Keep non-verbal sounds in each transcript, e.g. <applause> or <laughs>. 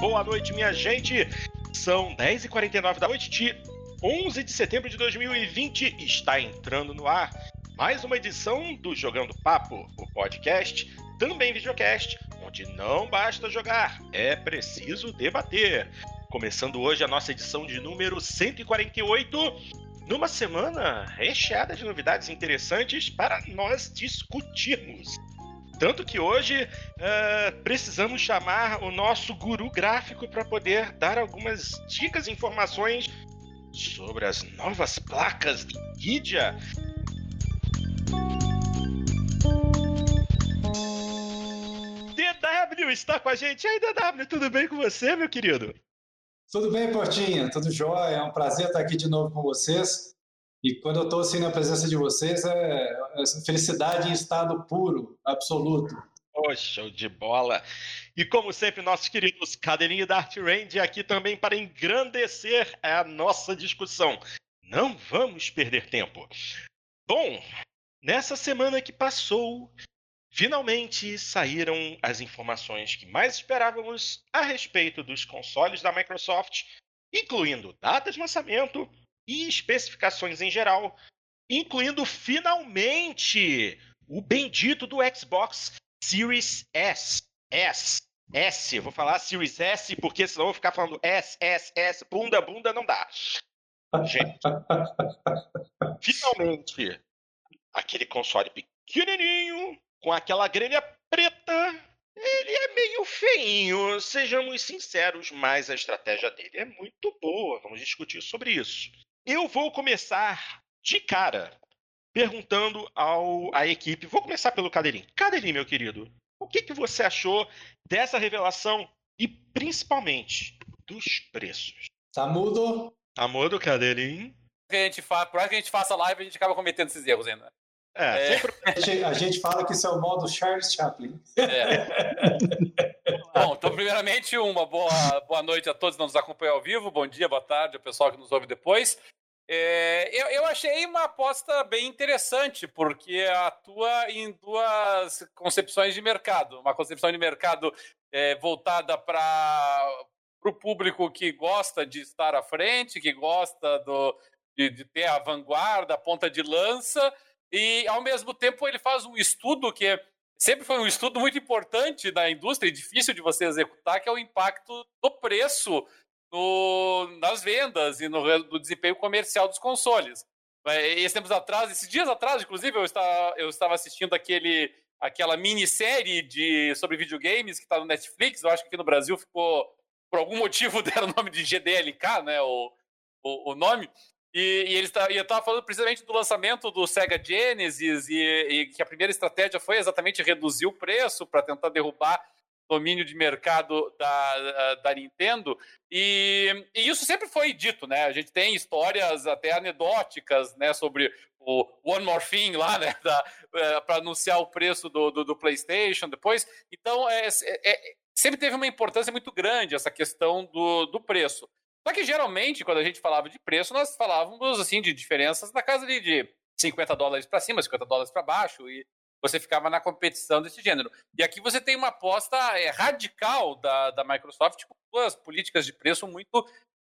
boa noite, minha gente. São 10h49 da noite de 11 de setembro de 2020 e está entrando no ar mais uma edição do Jogando Papo, o podcast, também videocast, onde não basta jogar, é preciso debater. Começando hoje a nossa edição de número 148, numa semana recheada de novidades interessantes para nós discutirmos. Tanto que hoje uh, precisamos chamar o nosso guru gráfico para poder dar algumas dicas e informações sobre as novas placas de NVIDIA. DW está com a gente. E aí, DW, tudo bem com você, meu querido? Tudo bem, Portinha, tudo jóia. É um prazer estar aqui de novo com vocês. E quando eu estou assim na presença de vocês, é, é felicidade em estado puro, absoluto. Show de bola! E como sempre, nossos queridos Cadeirinho da Art Range aqui também para engrandecer a nossa discussão. Não vamos perder tempo. Bom, nessa semana que passou, finalmente saíram as informações que mais esperávamos a respeito dos consoles da Microsoft, incluindo data de lançamento, e especificações em geral, incluindo finalmente o bendito do Xbox Series S. S. S. Vou falar Series S porque senão eu vou ficar falando S, S, S, bunda, bunda, não dá. Gente, <laughs> finalmente, aquele console pequenininho, com aquela grelha preta, ele é meio feinho, sejamos sinceros, mas a estratégia dele é muito boa. Vamos discutir sobre isso. Eu vou começar de cara perguntando ao à equipe. Vou começar pelo Cadeirinho. Cadeirinho, meu querido, o que, que você achou dessa revelação e principalmente dos preços? Tá mudo? Tá mudo, Cadeirinho? Que a gente fa... Por mais que a gente faça live, a gente acaba cometendo esses erros ainda. É, é... Sempre... a, gente, a, gente, fala que isso é o modo Charles Chaplin. É. <laughs> Bom, então, primeiramente, uma boa, boa noite a todos que nos acompanham ao vivo. Bom dia, boa tarde ao pessoal que nos ouve depois. É, eu, eu, achei uma aposta bem interessante, porque atua em duas concepções de mercado. Uma concepção de mercado é, voltada para o público que gosta de estar à frente, que gosta do, de, de, ter a vanguarda, a ponta de lança, e ao mesmo tempo ele faz um estudo que sempre foi um estudo muito importante da indústria e difícil de você executar, que é o impacto do preço no, nas vendas e no, desempenho comercial dos consoles. Esses tempos atrás, esses dias atrás, inclusive, eu estava, eu estava assistindo aquele, aquela minissérie de, sobre videogames que está no Netflix. Eu acho que aqui no Brasil ficou, por algum <laughs> motivo, deram o nome de GDLK, né? O, o, o nome. E, e ele estava falando precisamente do lançamento do Sega Genesis e, e, que a primeira estratégia foi exatamente reduzir o preço para tentar derrubar domínio de mercado da, da Nintendo. E, e, isso sempre foi dito, né? A gente tem histórias até anedóticas, né, sobre o One More Thing lá, né, <laughs> é, para anunciar o preço do, do, do, PlayStation depois. Então, é, é, é, sempre teve uma importância muito grande essa questão do, do preço. Só que geralmente, quando a gente falava de preço, nós falávamos assim de diferenças na casa de, de 50 dólares para cima, 50 dólares para baixo, e você ficava na competição desse gênero. E aqui você tem uma aposta é, radical da, da Microsoft com duas políticas de preço muito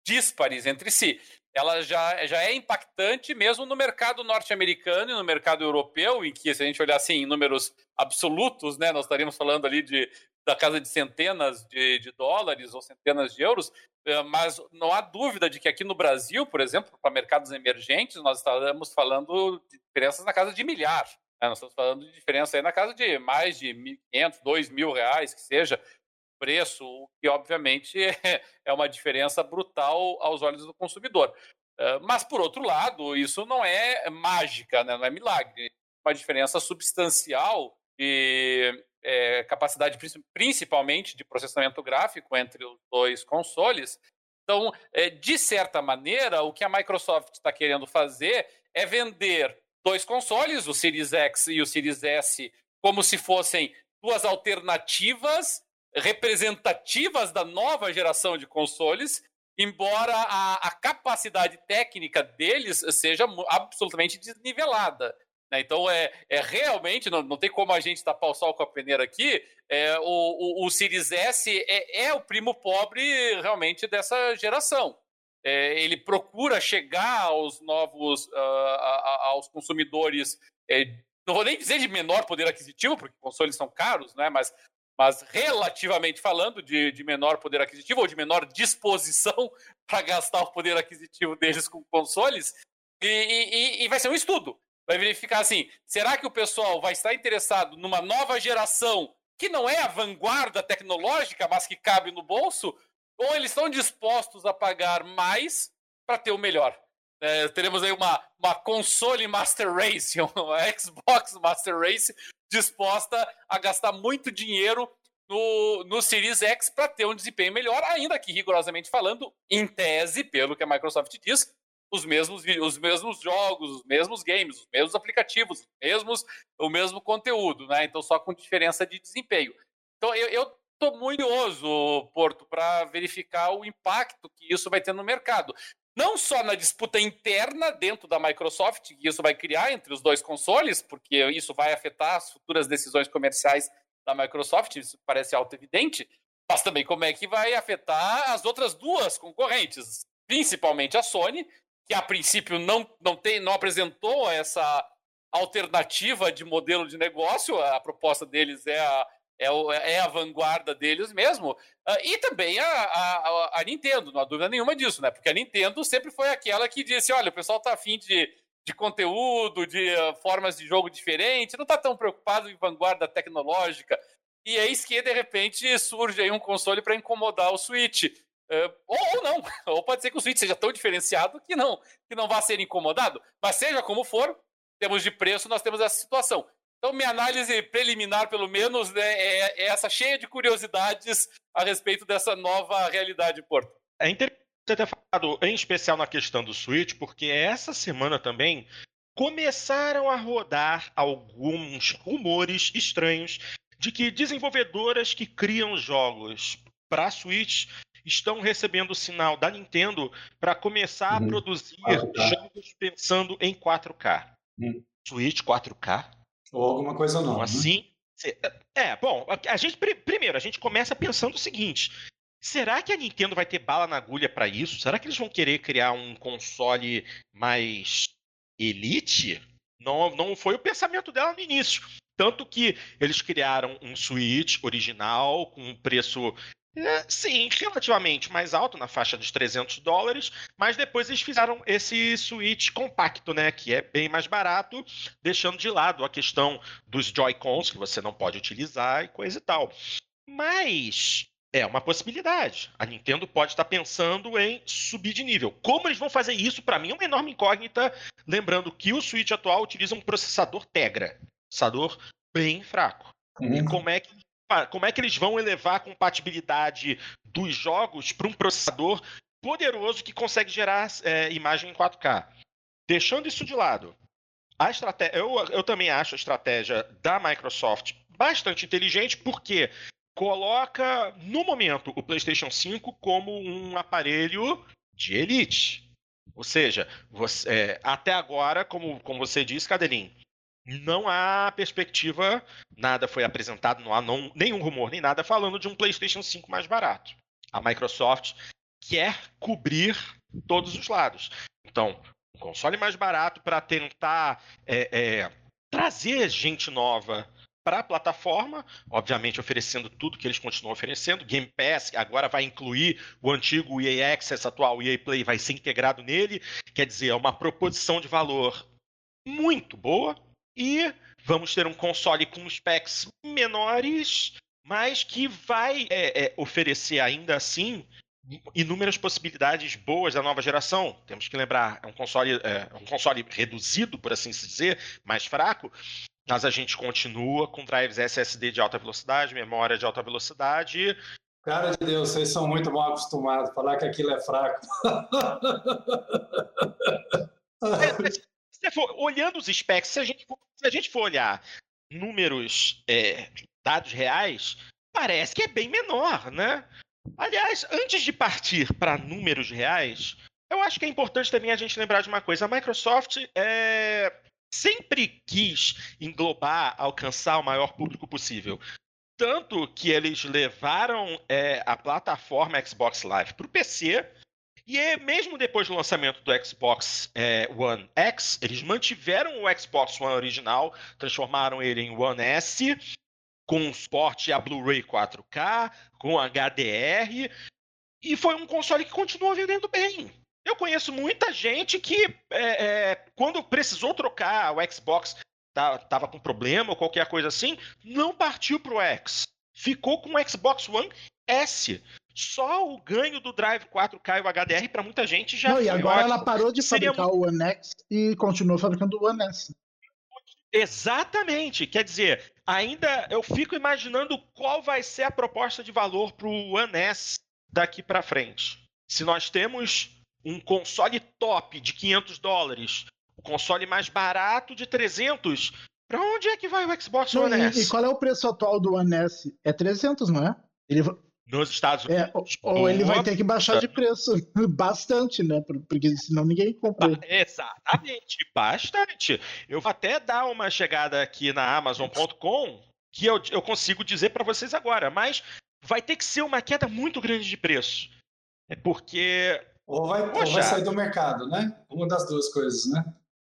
díspares entre si. Ela já, já é impactante mesmo no mercado norte-americano e no mercado europeu, em que, se a gente olhar assim, em números absolutos, né, nós estaríamos falando ali de, da casa de centenas de, de dólares ou centenas de euros, eh, mas não há dúvida de que aqui no Brasil, por exemplo, para mercados emergentes, nós estamos falando de diferenças na casa de milhar. É, nós estamos falando de diferença aí na casa de mais de 1.500, 2.000 reais, que seja preço, o que obviamente <laughs> é uma diferença brutal aos olhos do consumidor. Mas, por outro lado, isso não é mágica, né? não é milagre. Uma diferença substancial de é, capacidade, principalmente de processamento gráfico entre os dois consoles. Então, é, de certa maneira, o que a Microsoft está querendo fazer é vender dois consoles, o Series X e o Series S, como se fossem duas alternativas representativas da nova geração de consoles, embora a, a capacidade técnica deles seja absolutamente desnivelada. Né? Então, é, é realmente, não, não tem como a gente tapar o sol com a peneira aqui, é, o, o, o Series S é, é o primo pobre realmente dessa geração. É, ele procura chegar aos novos, uh, a, aos consumidores, é, não vou nem dizer de menor poder aquisitivo, porque consoles são caros, né? mas, mas relativamente falando, de, de menor poder aquisitivo ou de menor disposição <laughs> para gastar o poder aquisitivo deles com consoles, e, e, e vai ser um estudo vai verificar assim: será que o pessoal vai estar interessado numa nova geração que não é a vanguarda tecnológica, mas que cabe no bolso? Ou eles estão dispostos a pagar mais para ter o melhor? É, teremos aí uma, uma console Master Race, <laughs> uma Xbox Master Race disposta a gastar muito dinheiro no, no Series X para ter um desempenho melhor, ainda que rigorosamente falando, em tese, pelo que a Microsoft diz, os mesmos, os mesmos jogos, os mesmos games, os mesmos aplicativos, os mesmos, o mesmo conteúdo, né? Então, só com diferença de desempenho. Então, eu estou muito curioso, Porto, para verificar o impacto que isso vai ter no mercado. Não só na disputa interna dentro da Microsoft, que isso vai criar entre os dois consoles, porque isso vai afetar as futuras decisões comerciais da Microsoft, isso parece auto-evidente, mas também como é que vai afetar as outras duas concorrentes, principalmente a Sony, que a princípio não, não, tem, não apresentou essa alternativa de modelo de negócio, a proposta deles é a, é, é a vanguarda deles mesmo, uh, e também a, a, a, Nintendo, não há dúvida nenhuma disso, né? Porque a Nintendo sempre foi aquela que disse: olha, o pessoal tá afim de, de conteúdo, de uh, formas de jogo diferentes, não está tão preocupado em vanguarda tecnológica. E eis que, de repente, surge aí um console para incomodar o Switch. Uh, ou, ou, não, <laughs> ou pode ser que o Switch seja tão diferenciado que não, que não vá ser incomodado. Mas seja como for, temos de preço, nós temos essa situação. Então, minha análise preliminar, pelo menos, né, é, é, essa cheia de curiosidades a respeito dessa nova realidade, Porto. É interessante ter falado, em especial na questão do Switch, porque essa semana também começaram a rodar alguns rumores estranhos de que desenvolvedoras que criam jogos para Switch estão recebendo o sinal da Nintendo para começar uhum. a produzir 4K. jogos pensando em 4K. Uhum. Switch 4K? Ou alguma coisa não. Né? assim? É, bom, a gente primeiro, a gente começa pensando o seguinte: será que a Nintendo vai ter bala na agulha para isso? Será que eles vão querer criar um console mais elite? Não, não foi o pensamento dela no início. Tanto que eles criaram um Switch original com um preço sim, relativamente mais alto, na faixa dos 300 dólares, mas depois eles fizeram esse Switch compacto, né, que é bem mais barato, deixando de lado a questão dos Joy-Cons, que você não pode utilizar e coisa e tal. Mas é uma possibilidade. A Nintendo pode estar pensando em subir de nível. Como eles vão fazer isso, para mim, é uma enorme incógnita. Lembrando que o Switch atual utiliza um processador Tegra, processador bem fraco. Uhum. E como é que como é que eles vão elevar a compatibilidade dos jogos para um processador poderoso que consegue gerar é, imagem em 4K. Deixando isso de lado, a estratégia, eu, eu também acho a estratégia da Microsoft bastante inteligente, porque coloca, no momento, o PlayStation 5 como um aparelho de elite. Ou seja, você, é, até agora, como, como você disse, Cadelin, não há perspectiva, nada foi apresentado, não há não, nenhum rumor nem nada falando de um PlayStation 5 mais barato. A Microsoft quer cobrir todos os lados. Então, um console mais barato para tentar é, é, trazer gente nova para a plataforma, obviamente oferecendo tudo que eles continuam oferecendo. Game Pass agora vai incluir o antigo EA Access, atual EA Play, vai ser integrado nele. Quer dizer, é uma proposição de valor muito boa e vamos ter um console com specs menores, mas que vai é, é, oferecer ainda assim inúmeras possibilidades boas da nova geração. Temos que lembrar, é um console, é, um console reduzido, por assim se dizer, mais fraco, mas a gente continua com drives SSD de alta velocidade, memória de alta velocidade. Cara de Deus, vocês são muito mal acostumados a falar que aquilo é fraco. Se for, olhando os specs, se a gente for, se a gente for olhar números, é, dados reais, parece que é bem menor, né? Aliás, antes de partir para números reais, eu acho que é importante também a gente lembrar de uma coisa. A Microsoft é, sempre quis englobar, alcançar o maior público possível. Tanto que eles levaram é, a plataforma Xbox Live para o PC. E é, mesmo depois do lançamento do Xbox é, One X, eles mantiveram o Xbox One original, transformaram ele em One S, com suporte a Blu-ray 4K, com HDR, e foi um console que continuou vendendo bem. Eu conheço muita gente que, é, quando precisou trocar o Xbox tá, tava com problema ou qualquer coisa assim, não partiu pro X. Ficou com o Xbox One S. Só o ganho do Drive 4K e o HDR para muita gente já não, E agora ela parou de fabricar muito... o One X e continuou fabricando o One S. Exatamente. Quer dizer, ainda eu fico imaginando qual vai ser a proposta de valor para o One S daqui para frente. Se nós temos um console top de 500 dólares o console mais barato de 300. Para onde é que vai o Xbox One e, S? E qual é o preço atual do One S? É 300, não é? Ele... Nos Estados é, Unidos. É, ou ele vai ter que baixar de preço <laughs> bastante, né? Porque senão ninguém compra. Exatamente, bastante. Eu vou até dar uma chegada aqui na Amazon.com que eu, eu consigo dizer para vocês agora, mas vai ter que ser uma queda muito grande de preço. É porque. Ou vai, ou vai sair do mercado, né? Uma das duas coisas, né?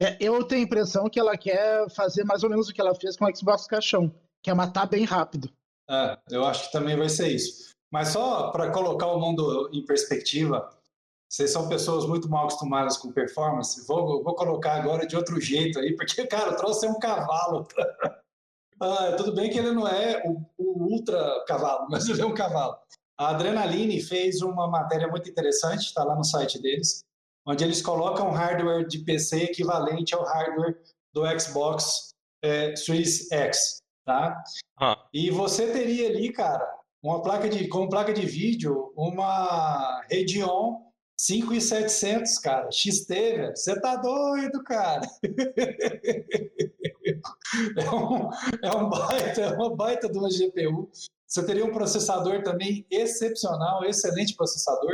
É, eu tenho a impressão que ela quer fazer mais ou menos o que ela fez com o Xbox Caixão, que é matar bem rápido. É, eu acho que também vai ser isso. Mas só para colocar o mundo em perspectiva, vocês são pessoas muito mal acostumadas com performance. Vou, vou colocar agora de outro jeito aí, porque, <laughs> cara, o troço é um cavalo. <laughs> ah, tudo bem que ele não é o, o, ultra cavalo, <laughs> mas ele é um cavalo. A Adrenaline fez uma matéria muito interessante, está lá no site deles, onde eles colocam hardware de PC equivalente ao hardware do Xbox é, Series X, tá? Ah. E você teria ali, cara, uma placa de, com placa de vídeo, uma Radeon 5700, cara, XT, velho. Você tá doido, cara? <laughs> é, um, é um baita, é uma baita de uma GPU. Você teria um processador também excepcional, excelente processador.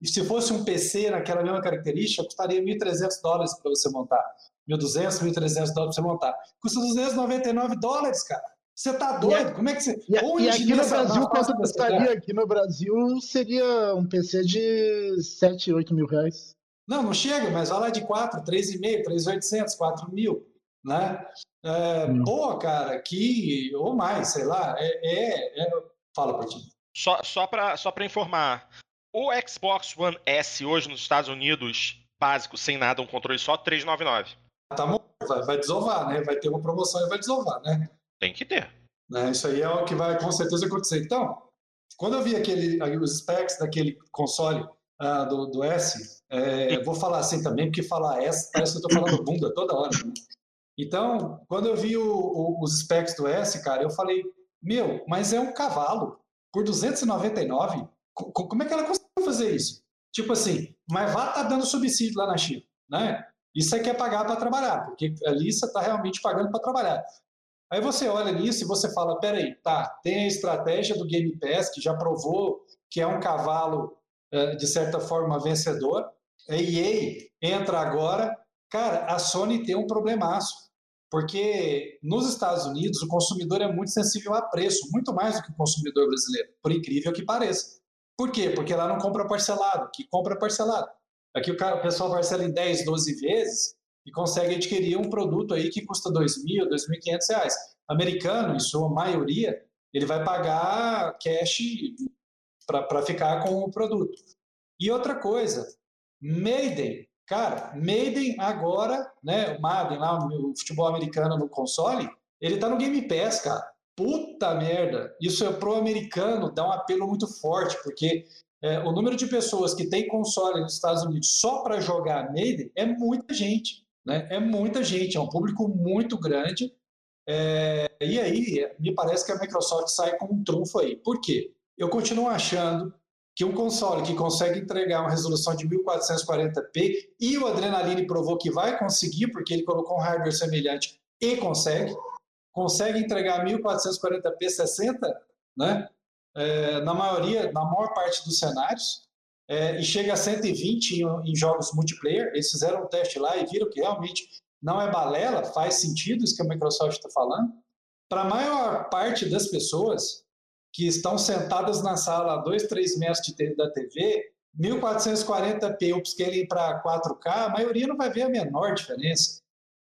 E se fosse um PC naquela mesma característica, custaria 1.300 dólares para você montar. 1.200, 1.300 dólares para você montar. Custa 299 dólares, cara. Você tá doido? E, Como é que você. E, e aqui no Brasil, quanto custaria? Aqui no Brasil seria um PC de 7, 8 mil reais. Não, não chega, mas vai lá de 4, 3,5, 3,800, 4 mil. Né? É, hum. Pô, cara, que. Ou mais, sei lá. É, é, é... Fala, Portinho. Só, só para só informar, o Xbox One S hoje nos Estados Unidos, básico, sem nada, um controle só, 399. Tá bom, vai, vai desovar, né? Vai ter uma promoção e vai desovar, né? Tem que ter. Né? Isso aí é o que vai com certeza acontecer. Então, quando eu vi aquele, os specs daquele console uh, do, do S, é, vou falar assim também, porque falar S parece que eu tô falando <coughs> bunda toda hora. Né? Então, quando eu vi o, o, os specs do S, cara, eu falei, meu, mas é um cavalo por 299? Como é que ela conseguiu fazer isso? Tipo assim, mas vá tá dando subsídio lá na China, né? Isso é que é pagar para trabalhar, porque ali você está realmente pagando para trabalhar. Aí você olha nisso e você fala, peraí, tá, tem a estratégia do Game Pass, que já provou que é um cavalo, é, de certa forma, vencedor. A EA entra agora. Cara, a Sony tem um problemaço, porque nos Estados Unidos o consumidor é muito sensível a preço, muito mais do que o consumidor brasileiro, por incrível que pareça. Por quê? Porque lá não compra parcelado, que compra parcelado. Aqui o, cara, o pessoal parcela em 10, 12 vezes e consegue adquirir um produto aí que custa R$ 2.000, R$ 2.500. Americano, em sua maioria, ele vai pagar cash para ficar com o produto. E outra coisa, Maiden, cara, Maiden agora, né, o Madden lá, o futebol americano no console, ele tá no Game Pass, cara. Puta merda! Isso é pro americano, dá um apelo muito forte, porque é, o número de pessoas que tem console nos Estados Unidos só para jogar Maiden é muita gente, né? É muita gente, é um público muito grande. É, e aí, me parece que a Microsoft sai com um trunfo aí. Por quê? Eu continuo achando que um console que consegue entregar uma resolução de 1440p e o Adrenaline provou que vai conseguir, porque ele colocou um hardware semelhante e consegue, consegue entregar 1440p 60, né? É, na maioria, na maior parte dos cenários, é, e chega a 120 em, em, jogos multiplayer. Eles fizeram um teste lá e viram que realmente não é balela, faz sentido isso que a Microsoft está falando. Para a maior parte das pessoas que estão sentadas na sala a 2, 3 metros de, da TV, 1440p upscaling para 4K, a maioria não vai ver a menor diferença.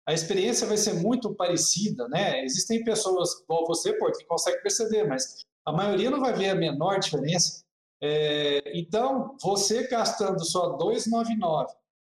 A experiência vai ser muito parecida, né? Existem pessoas, igual você, pô, que consegue perceber, mas a maioria não vai ver a menor diferença. É, então, você gastando só 299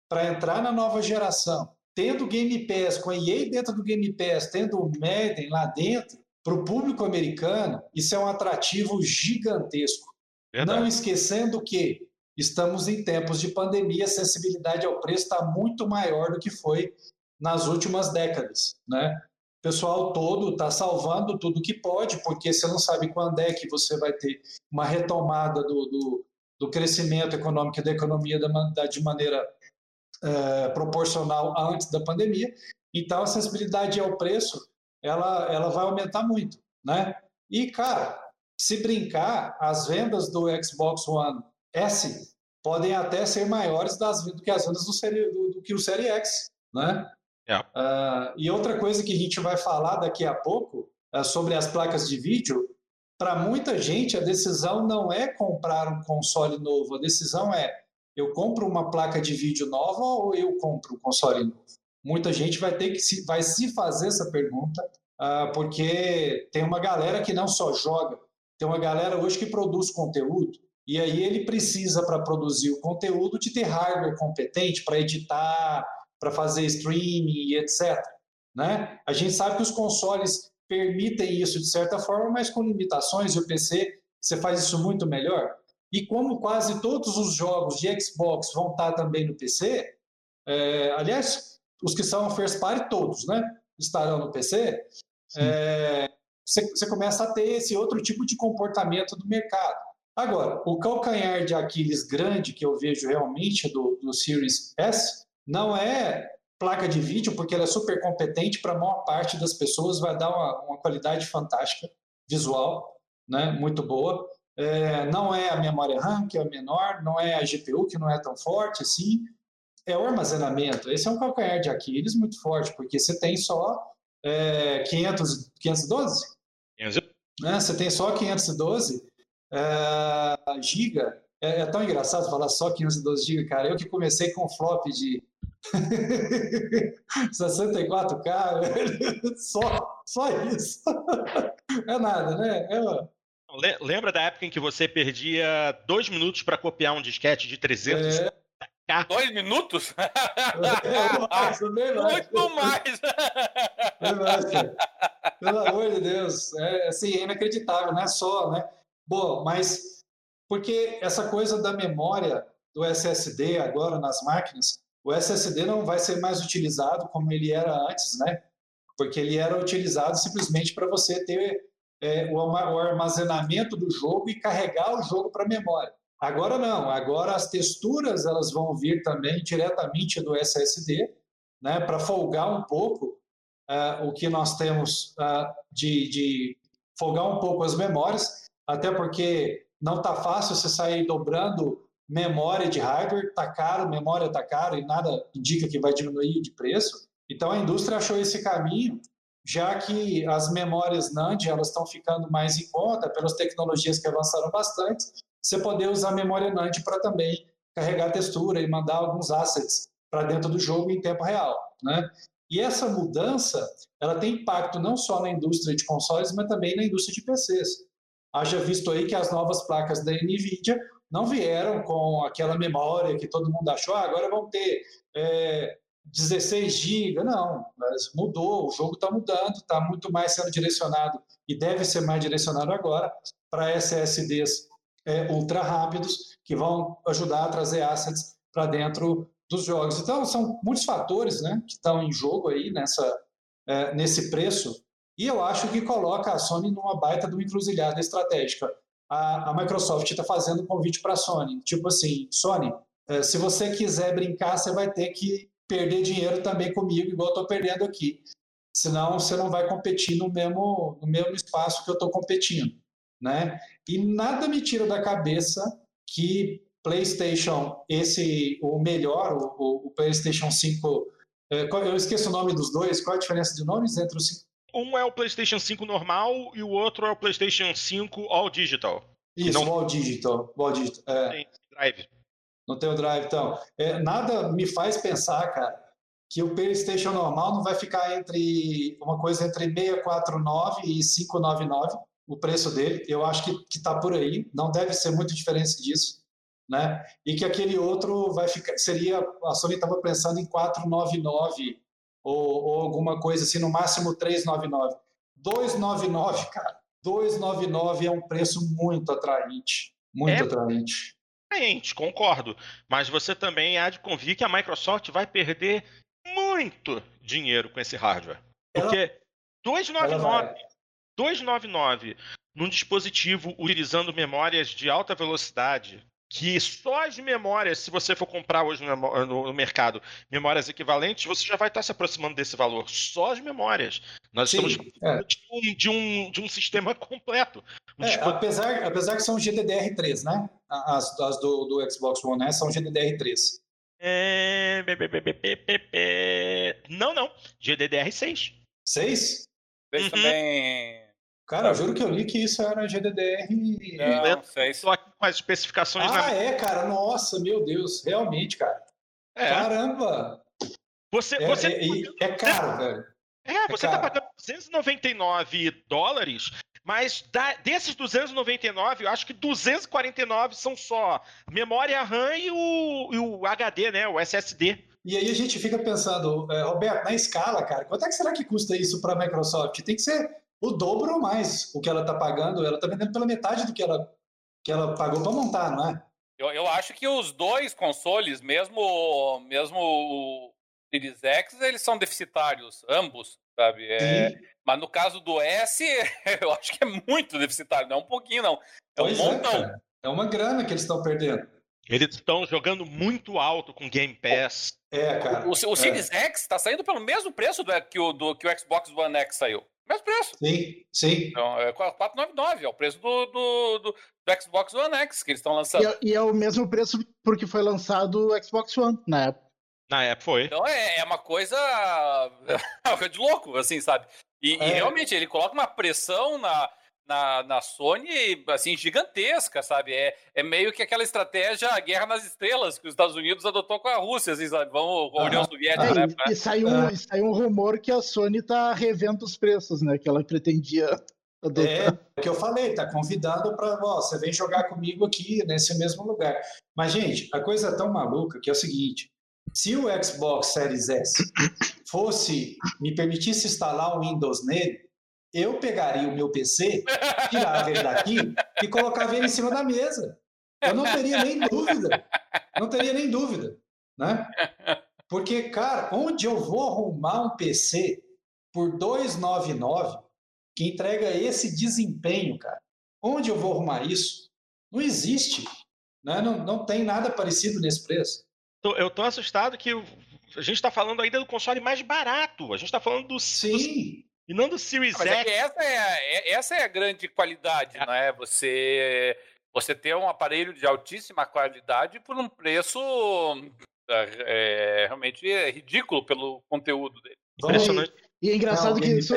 para entrar na nova geração, tendo Game Pass, com a EA dentro do Game Pass, tendo o Madden lá dentro, para o público americano, isso é um atrativo gigantesco. Verdade. Não esquecendo que estamos em tempos de pandemia, a sensibilidade ao preço está muito maior do que foi nas últimas décadas, né? Pessoal todo está salvando tudo que pode, porque você não sabe quando é que você vai ter uma retomada do, do, do crescimento econômico e da economia da, de maneira é, proporcional antes da pandemia. Então, a sensibilidade ao preço ela, ela vai aumentar muito, né? E, cara, se brincar, as vendas do Xbox One S podem até ser maiores das, do que as vendas do, do, do que o Série X, né? Yeah. É. Uh, e outra coisa que a gente vai falar daqui a pouco uh, sobre as placas de vídeo, para muita gente a decisão não é comprar um console novo, a decisão é eu compro uma placa de vídeo nova ou eu compro um console novo? Muita gente vai ter que se, vai se fazer essa pergunta, uh, porque tem uma galera que não só joga, tem uma galera hoje que produz conteúdo, e aí ele precisa, para produzir o conteúdo, de ter hardware competente para editar, para fazer streaming e etc. Né? A gente sabe que os consoles permitem isso de certa forma, mas com limitações, e o PC você faz isso muito melhor. E como quase todos os jogos de Xbox vão estar também no PC, é, aliás, os que são first party, todos, né? Estarão no PC, é, você, você começa a ter esse outro tipo de comportamento do mercado. Agora, o calcanhar de Aquiles grande que eu vejo realmente do, do Series S não é placa de vídeo, porque ela é super competente para a maior parte das pessoas, vai dar uma, uma qualidade fantástica visual, né, muito boa. É, não é a memória RAM, que é a menor, não é a GPU, que não é tão forte assim, é o armazenamento. Esse é um calcanhar de Aquiles muito forte, porque você tem só é, 500, 512? 500. Né? Você tem só 512 é, giga. É, é, tão engraçado falar só 512 GB, cara. Eu que comecei com flop de <laughs> 64K, <laughs> só, só isso. <laughs> é nada, né? É, Lembra da época em que você perdia dois minutos para copiar um disquete de 300? É. Dois minutos? É, mais, bem mais. Muito mais. Mais Pelo amor de Deus. É, assim, é inacreditável, não é só, né? Bom, mas porque essa coisa da memória do SSD agora nas máquinas, o SSD não vai ser mais utilizado como ele era antes, né? Porque ele era utilizado simplesmente para você ter é, o armazenamento do jogo e carregar o jogo para a memória. Agora não, agora as texturas elas vão vir também diretamente do SSD, né, para folgar um pouco uh, o que nós temos uh, de, de folgar um pouco as memórias, até porque não está fácil você sair dobrando memória de hardware, está caro, memória está caro e nada indica que vai diminuir de preço. Então a indústria achou esse caminho, já que as memórias NAND elas estão ficando mais em conta pelas tecnologias que avançaram bastante, você poder usar a memória NAND para também carregar textura e mandar alguns assets para dentro do jogo em tempo real, né? E essa mudança, ela tem impacto não só na indústria de consoles, mas também na indústria de PCs. Haja visto aí que as novas placas da NVIDIA não vieram com aquela memória que todo mundo achou, ah, agora vão ter é, 16 GB. Não, mas mudou, o jogo está mudando, está muito mais sendo direcionado e deve ser mais direcionado agora para SSDs é, ultra rápidos que vão ajudar a trazer assets para dentro dos jogos. Então, são muitos fatores né, que estão em jogo aí nessa, é, nesse preço, e eu acho que coloca a Sony numa baita de uma encruzilhada estratégica. A, a Microsoft está fazendo um convite para a Sony, tipo assim, Sony, é, se você quiser brincar, você vai ter que perder dinheiro também comigo, igual eu estou perdendo aqui. Senão, você não vai competir no mesmo, no mesmo espaço que eu estou competindo né? E nada me tira da cabeça que PlayStation, esse o melhor, o, o PlayStation 5 É, eu esqueço o nome dos dois. Qual a diferença de nomes entre os Um é o PlayStation 5 normal e o outro é o PlayStation 5 All Digital. Isso, não... All Digital. All Digital. É. Tem drive. Não tem o drive, então. É, nada me faz pensar, cara, que o PlayStation normal não vai ficar entre uma coisa entre 649 e 599, o preço dele. Eu acho que está por aí. Não deve ser muito diferença disso né? E que aquele outro vai ficar, seria, a Sony estava pensando em 499 ou, ou alguma coisa assim, no máximo 399. 299, cara. 299 é um preço muito atraente, muito é atraente. Atraente, concordo. Mas você também há de convir que a Microsoft vai perder muito dinheiro com esse hardware. Porque ela, 299, 299 num dispositivo utilizando memórias de alta velocidade que só as memórias, se você for comprar hoje no, no, mercado memórias equivalentes, você já vai estar se aproximando desse valor. Só as memórias. Nós Sim, estamos é. de, um, de, um, de um sistema <laughs> completo. Um é, apesar, apesar que são GDDR3, né? As, as do, do Xbox One S são GDDR3. É... Não, não. GDDR6. 6? Uhum. também Cara, eu juro que eu li que isso era GDDR. Não, sei. Só com as especificações. Ah, na... é, cara. Nossa, meu Deus. Realmente, cara. É. Caramba. Você, é, você... É, é, caro, velho. É, você tá pagando 299 dólares, mas da, desses 299, eu acho que 249 são só memória RAM e o, e o HD, né? O SSD. E aí a gente fica pensando, é, Roberto, na escala, cara, quanto é que será que custa isso para a Microsoft? Tem que ser o dobro ou mais o que ela está pagando. Ela está vendendo pela metade do que ela, que ela pagou para montar, não é? Eu, eu acho que os dois consoles, mesmo, mesmo o Series X, eles são deficitários, ambos, sabe? É, mas no caso do S, <laughs> eu acho que é muito deficitário, não é um pouquinho, não. É pois um é, montão. É, é uma grana que eles estão perdendo. Eles estão jogando muito alto com Game Pass. É, cara. O, o, o Series é. X está saindo pelo mesmo preço do, que, o, do, que o Xbox One X saiu. Mesmo preço. Sim, sim. Então, é 499, é o preço do, do, do, do Xbox One X que eles estão lançando. E é, e é, o mesmo preço porque foi lançado o Xbox One na época. Na época foi. Então é, é uma coisa <laughs> de louco, assim, sabe? E, é. e realmente ele coloca uma pressão na, na, na Sony, assim, gigantesca, sabe? É, é meio que aquela estratégia Guerra nas Estrelas que os Estados Unidos adotou com a Rússia, assim, sabe? Vamos com a União Soviética, é, né? E, e, saiu, um, e saiu um rumor que a Sony tá revendo os preços, né? Que ela pretendia <laughs> adotar. É, o que eu falei, tá convidado para, você vem jogar comigo aqui nesse mesmo lugar. Mas, gente, a coisa é tão maluca que é o seguinte, se o Xbox Series S fosse, me permitisse instalar o Windows nele, eu pegaria o meu PC, tirava ele daqui e colocava ele em cima da mesa. Eu não teria nem dúvida. Não teria nem dúvida. Né? Porque, cara, onde eu vou arrumar um PC por 299 que entrega esse desempenho, cara? Onde eu vou arrumar isso? Não existe. Né? Não, não tem nada parecido nesse preço. Eu tô assustado que a gente está falando ainda do console mais barato. A gente está falando do, Sim. E não do Series Mas X. É essa, é, é, essa é a grande qualidade, é. não é? Você, você ter um aparelho de altíssima qualidade por um preço é, realmente ridículo pelo conteúdo dele. Impressionante. E, e é engraçado não, que, isso,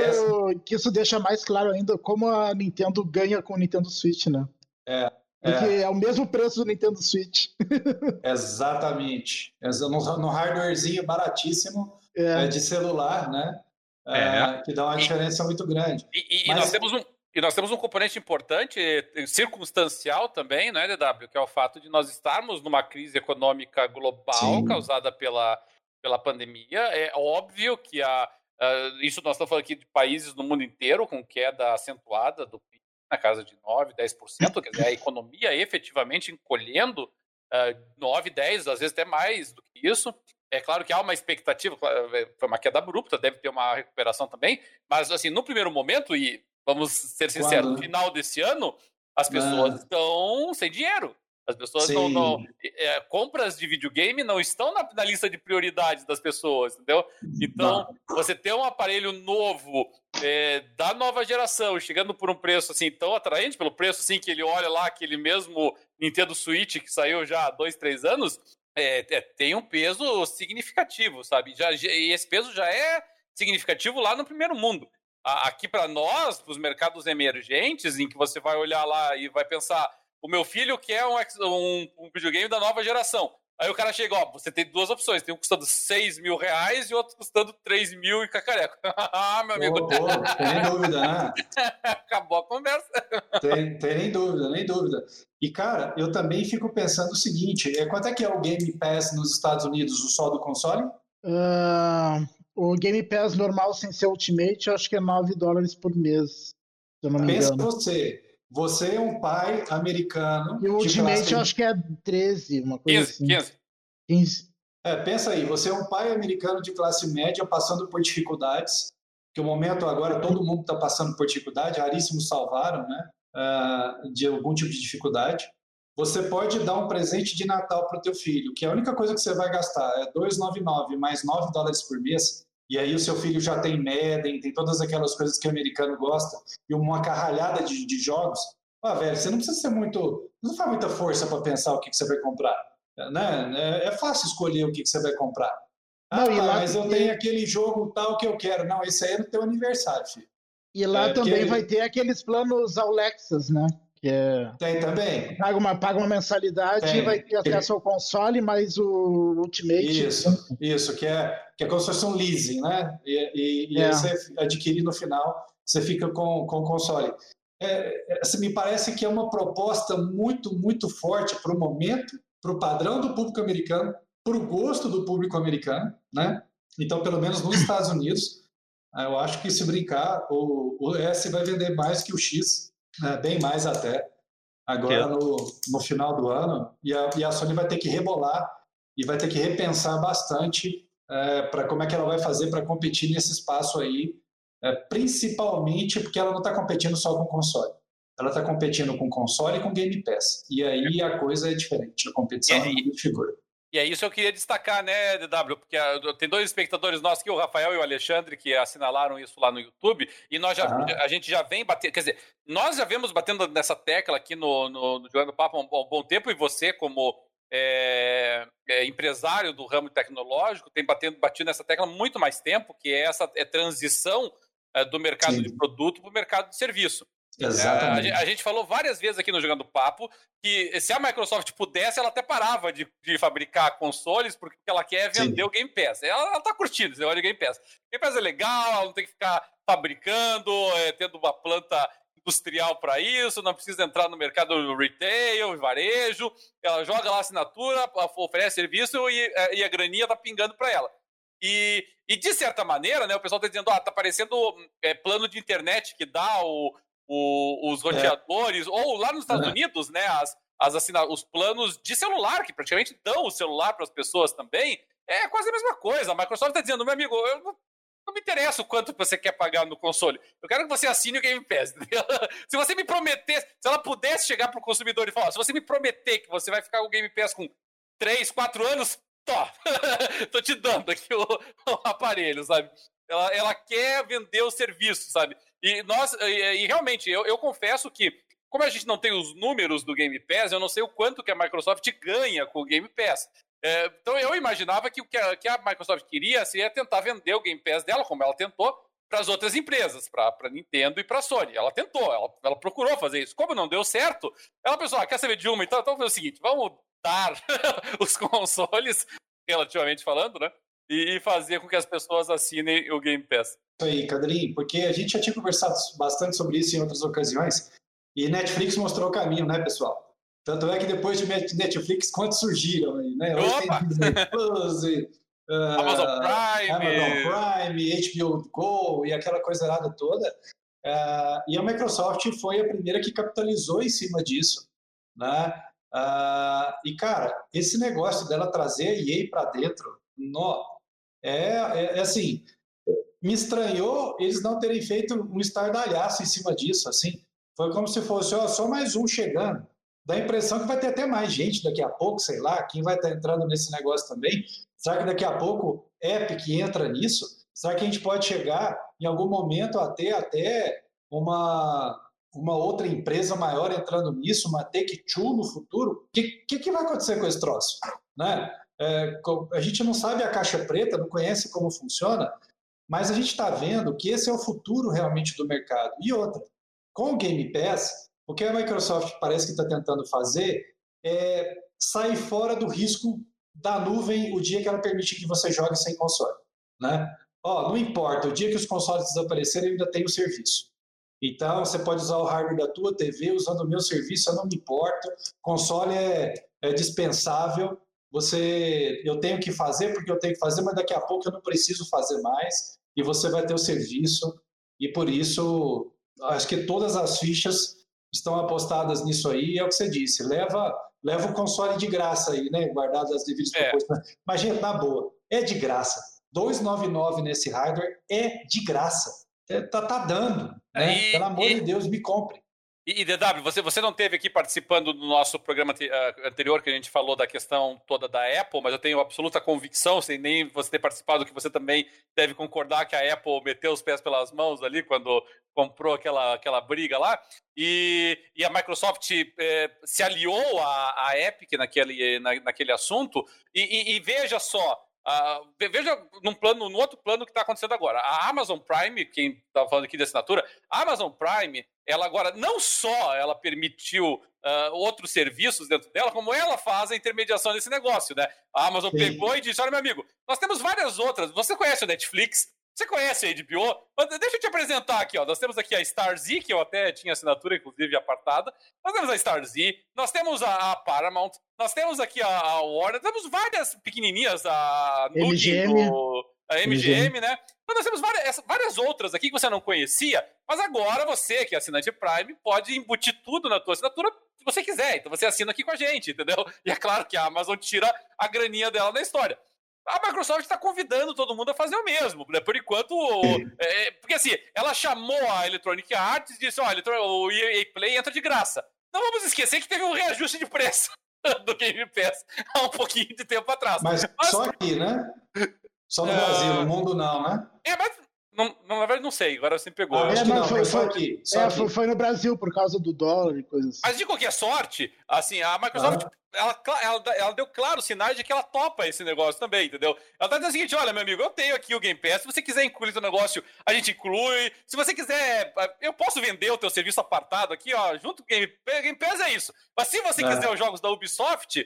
que isso deixa mais claro ainda como a Nintendo ganha com o Nintendo Switch, né? É. Porque é, é o mesmo preço do Nintendo Switch. <laughs> Exatamente. No, no hardwarezinho baratíssimo é. de celular, né? É. que dá uma diferença e, muito grande. E, e, Mas... nós temos um, e nós temos um componente importante, circunstancial também, né, DW, que é o fato de nós estarmos numa crise econômica global Sim. causada pela, pela pandemia. É óbvio que a, isso nós estamos falando aqui de países no mundo inteiro com queda acentuada do PIB na casa de 9, 10%, quer dizer, a economia efetivamente encolhendo uh, 9, 10, às vezes até mais do que isso. É claro que há uma expectativa, é, foi uma queda abrupta, deve ter uma recuperação também, mas assim, no primeiro momento, e vamos ser sinceros, no final desse ano, as pessoas ah. estão sem dinheiro. As pessoas não. não é, compras de videogame não estão na, na, lista de prioridades das pessoas, entendeu? Então, não. você ter um aparelho novo, é, da nova geração, chegando por um preço assim tão atraente, pelo preço assim que ele olha lá, aquele mesmo Nintendo Switch que saiu já há dois, três anos, é, tem um peso significativo, sabe? Já, e esse peso já é significativo lá no primeiro mundo. Aqui para nós, para os mercados emergentes, em que você vai olhar lá e vai pensar, o meu filho quer um, um, um videogame da nova geração. Aí o cara chega, ó, você tem duas opções, tem um custando 6 mil reais e outro custando 3 mil e cacareco. <laughs> ah, meu amigo. Oh, oh, tem dúvida, né? <laughs> Acabou a conversa. tem, tem nem dúvida, nem dúvida. E, cara, eu também fico pensando o seguinte, é, quanto é que é o Game Pass nos Estados Unidos, o só do console? Uh, o Game Pass normal sem ser Ultimate, eu acho que é 9 dólares por mês. Se eu não me Pensa engano. você, você é um pai americano. E o Ultimate eu acho que é 13, uma coisa 15, assim. 15. 15. É, pensa aí, você é um pai americano de classe média passando por dificuldades, que o momento agora todo mundo está passando por dificuldade, raríssimos salvaram, né, uh, de algum tipo de dificuldade. Você pode dar um presente de Natal para o teu filho, que a única coisa que você vai gastar é 2,99 mais 9 dólares por mês, e aí o seu filho já tem Madden, tem todas aquelas coisas que o americano gosta, e uma carralhada de, de jogos. Ah, velho, você não precisa ser muito. Não faz muita força para pensar o que, que, você vai comprar. Né? É, é fácil escolher o que, que você vai comprar. Ah, não, tá, mas eu tenho aquele jogo tal que eu quero. Não, esse aí é no teu aniversário, filho. E lá é, também porque... vai ter aqueles planos Alexas, né? Que é... Tem também. Paga uma, paga uma mensalidade Tem. e vai ter acesso ao console mais o Ultimate. Isso, isso, que é, que é como se fosse um leasing, né? E, e, e é. aí você adquire no final, você fica com, com o console. É, é assim, me parece que é uma proposta muito, muito forte para o momento, para o padrão do público americano, para o gosto do público americano, né? Então, pelo menos nos Estados Unidos, eu acho que se brincar, o, o S vai vender mais que o X, né? bem mais até, agora no, no final do ano, e a, e a Sony vai ter que rebolar e vai ter que repensar bastante é, para como é que ela vai fazer para competir nesse espaço aí, é, principalmente porque ela não está competindo só com console. Ela está competindo com console e com Game Pass. E aí a coisa é diferente, a competição é de figura. E é isso que eu queria destacar, né, DW? Porque ah, tem dois espectadores nossos aqui, o Rafael e o Alexandre, que assinalaram isso lá no YouTube, e nós já, ah. a gente já vem batendo, quer dizer, nós já vemos batendo nessa tecla aqui no, no, no Jogando Papo há um, um, bom tempo, e você, como é, é, empresário do ramo tecnológico, tem batendo, batido nessa tecla há muito mais tempo, que é essa é transição é, do mercado Sim. de produto para o mercado de serviço. Exatamente. É, a, gente falou várias vezes aqui no Jogando Papo que se a Microsoft pudesse, ela até parava de, de fabricar consoles porque ela quer vender Sim. o Game Pass. Ela, ela tá curtindo esse negócio de Game Pass. Game Pass é legal, ela não tem que ficar fabricando, é, tendo uma planta industrial para isso, não precisa entrar no mercado retail, varejo. Ela joga lá a assinatura, oferece serviço e, é, e a graninha tá pingando para ela. E, e, de certa maneira, né, o pessoal está dizendo, ah, tá parecendo é, plano de internet que dá o, o, os é. roteadores, é. ou lá nos Estados é. Unidos, né, as, as assina os planos de celular, que praticamente dão o celular para as pessoas também, é quase a mesma coisa. A Microsoft está dizendo, meu amigo, eu não, não, me interessa o quanto você quer pagar no console. Eu quero que você assine o Game Pass. <laughs> se você me prometer, se ela pudesse chegar para o consumidor e falar, se você me prometer que você vai ficar com o Game Pass com 3, 4 anos, tô, <laughs> tô te dando aqui o, o aparelho, sabe? Ela, ela quer vender o serviço, sabe? E nós, e, e realmente, eu, eu confesso que, como a gente não tem os números do Game Pass, eu não sei o quanto que a Microsoft ganha com o Game Pass. É, então eu imaginava que o que a, que a Microsoft queria seria tentar vender o Game Pass dela, como ela tentou, para as outras empresas, para a Nintendo e para a Sony. Ela tentou, ela, ela, procurou fazer isso. Como não deu certo, ela pensou, ah, quer saber de uma? Então, então foi o seguinte, vamos dar <laughs> os consoles, relativamente falando, né? E fazer com que as pessoas assinem o Game Pass. Isso aí, Cadrinho, porque a gente já tinha conversado bastante sobre isso em outras ocasiões e Netflix mostrou o caminho, né, pessoal? Tanto é que depois de Netflix, quantos surgiram aí, né? Opa! Plus, e, uh, Amazon Prime, Amazon Prime, HBO Go e aquela coisa errada toda. Uh, e a Microsoft foi a primeira que capitalizou em cima disso, né? Uh, e cara, esse negócio dela trazer a EA para dentro, no, é, é, é, assim, me estranhou eles não terem feito um estardalhaço em cima disso, assim. Foi como se fosse, ó, só mais um chegando. Dá a impressão que vai ter até mais gente daqui a pouco, sei lá, quem vai estar entrando nesse negócio também. Será que daqui a pouco Epic entra nisso? Será que a gente pode chegar em algum momento a ter até uma, uma outra empresa maior entrando nisso, uma Take-Two no futuro? O que, que, que, vai acontecer com esse troço? Né? É, a gente não sabe a caixa preta, não conhece como funciona, mas a gente está vendo que esse é o futuro realmente do mercado. E outra, com o Game Pass, o que a Microsoft parece que está tentando fazer é sair fora do risco da nuvem o dia que ela permite que você jogue sem console. Né? Ó, não importa, o dia que os consoles desaparecerem, eu ainda tenho o serviço. Então, você pode usar o hardware da tua TV usando o meu serviço, eu não me importo. Console é, é dispensável. Você, eu tenho que fazer porque eu tenho que fazer, mas daqui a pouco eu não preciso fazer mais. E você vai ter o serviço. E por isso, acho que todas as fichas estão apostadas nisso aí. É o que você disse. Leva, leva o console de graça aí, né? Guardado as devidas é. proporções. Mas, gente, na boa, é de graça. 299 nesse hardware é de graça. É, tá, tá dando. Né? E, Pelo amor e, de Deus, me compre. E, DW, você, você não teve aqui participando do nosso programa uh, anterior que a gente falou da questão toda da Apple, mas eu tenho absoluta convicção, sem nem você ter participado, que você também deve concordar que a Apple meteu os pés pelas mãos ali quando comprou aquela, aquela briga lá. E, e a Microsoft eh, se aliou à, à Epic naquele, na, naquele assunto. E, e, e veja só, Uh, veja num plano, no outro plano que está acontecendo agora. A Amazon Prime, quem estava falando aqui de assinatura, a Amazon Prime, ela agora não só ela permitiu uh, outros serviços dentro dela, como ela faz a intermediação desse negócio, né? A Amazon Sim. pegou e disse: olha, meu amigo, nós temos várias outras. Você conhece o Netflix? Você conhece a HBO? Deixa eu te apresentar aqui, ó. Nós temos aqui a StarZ, que eu até tinha assinatura, inclusive, apartada. Nós temos a StarZ, nós temos a, a Paramount, nós temos aqui a, a, Warner, temos várias pequenininhas, a MGM, a MGM, MGM, né? Mas nós temos várias, várias outras aqui que você não conhecia, mas agora você, que é assinante Prime, pode embutir tudo na tua assinatura se você quiser. Então você assina aqui com a gente, entendeu? <laughs> E é claro que a Amazon tira a graninha dela da história a Microsoft está convidando todo mundo a fazer o mesmo, né? Por enquanto, é, porque assim, ela chamou a Electronic Arts e disse: olha, o EA Play entra de graça. Não vamos esquecer que teve um reajuste de preço <laughs> do Game Pass há um pouquinho de tempo atrás. Mas, mas só aqui, né? Só no uh... Brasil, no mundo não, né? É, mas não, não, na verdade, não sei. Agora você me pegou. Ah, é, não, não, foi, foi, aqui, é, aqui. Foi, no Brasil por causa do dólar e coisas assim. Mas de qualquer sorte, assim, a Microsoft. Ah. Ela, ela, ela, deu claros sinais de que ela topa esse negócio também, entendeu? Ela tá dizendo o seguinte: olha, meu amigo, eu tenho aqui o Game Pass. Se você quiser incluir o negócio, a gente inclui. Se você quiser, eu posso vender o teu serviço apartado aqui, ó, junto com o Game Pass. Game Pass é isso. Mas se você é. quiser os jogos da Ubisoft,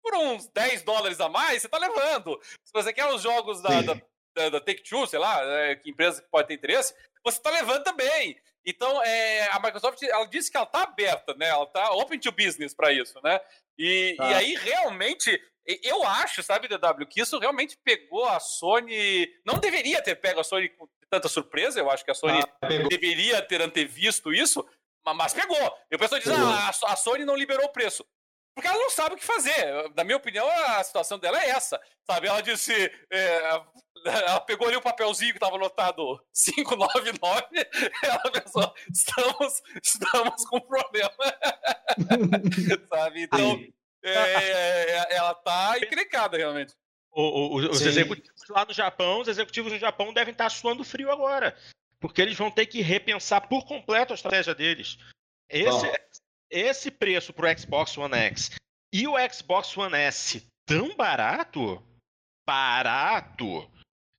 por uns 10 dólares a mais, você tá levando. Se você quer os jogos da, da da, da Take-Two, sei lá, é, que empresa que pode ter interesse, você está levando também. Então, é, a Microsoft, ela disse que ela está aberta, né? Ela está open to business para isso, né? E, ah. e aí, realmente, eu acho, sabe, DW, que isso realmente pegou a Sony. Não deveria ter pego a Sony com tanta surpresa. Eu acho que a Sony ah, deveria ter antevisto isso, mas pegou. E o pessoal diz: ah, a Sony não liberou o preço. Porque ela não sabe o que fazer. Na minha opinião, a situação dela é essa. Sabe? Ela disse. É, ela pegou ali o papelzinho que estava anotado 599. <laughs> Ela pensou: estamos, estamos com problema. <laughs> sabe? Então, é, é, ela tá encrencada, realmente. O, o, os Sim. executivos lá no Japão, os executivos no Japão devem estar suando frio agora. Porque eles vão ter que repensar por completo a estratégia deles. Esse, esse preço pro Xbox One X e o Xbox One S tão barato, barato,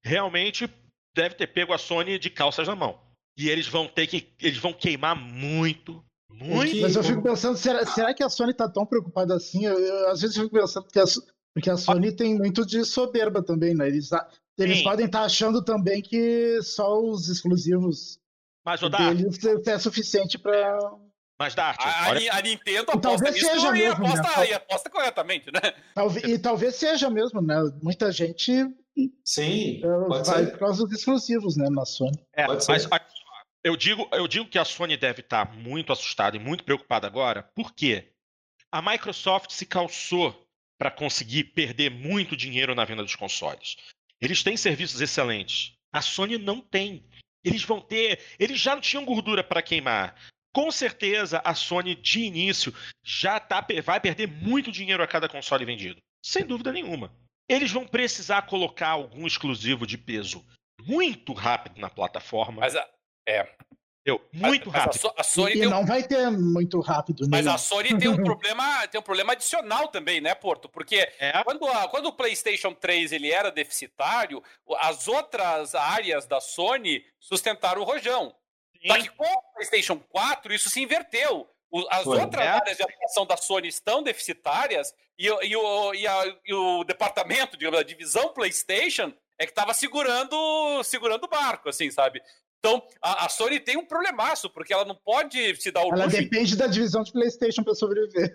realmente deve ter pego a Sony de calças na mão. E eles vão ter que. Eles vão queimar muito. Muito. Mas eu fico pensando, será, será que a Sony tá tão preocupada assim? Eu, eu, às vezes eu fico pensando que a, porque a Sony tem muito de soberba também, né? Eles, eles podem estar tá achando também que só os exclusivos Mas, deles é suficiente para mas, Dart, a, olha... a, Nintendo aposta talvez nisso seja e, mesmo, aposta, né? e aposta corretamente, né? Talvez, e talvez seja mesmo, né? Muita gente Sim, vai ser. por causa dos exclusivos, né, na Sony. É, mas eu digo, eu digo que a Sony deve estar muito assustada e muito preocupada agora, porque a Microsoft se calçou para conseguir perder muito dinheiro na venda dos consoles. Eles têm serviços excelentes. A Sony não tem. Eles vão ter. Eles já não tinham gordura para queimar. Com certeza a Sony de início já tá, vai perder muito dinheiro a cada console vendido. Sem dúvida nenhuma. Eles vão precisar colocar algum exclusivo de peso muito rápido na plataforma. Mas é. Eu, muito mas, rápido. A, Sony e, não um... vai ter muito rápido. Mas a Sony tem um <laughs> problema, tem um problema adicional também, né, Porto? Porque é. quando, a, quando o PlayStation 3 ele era deficitário, as outras áreas da Sony sustentaram o rojão. Sim. Só que com o PlayStation 4 isso se inverteu. As Foi. outras é. áreas de atuação da Sony estão deficitárias e, e, o, e, a, e o departamento, digamos, a divisão PlayStation é que estava segurando, segurando o barco, assim, sabe? Então, a, a, Sony tem um problemaço, porque ela não pode se dar o Ela depende da divisão de PlayStation para sobreviver.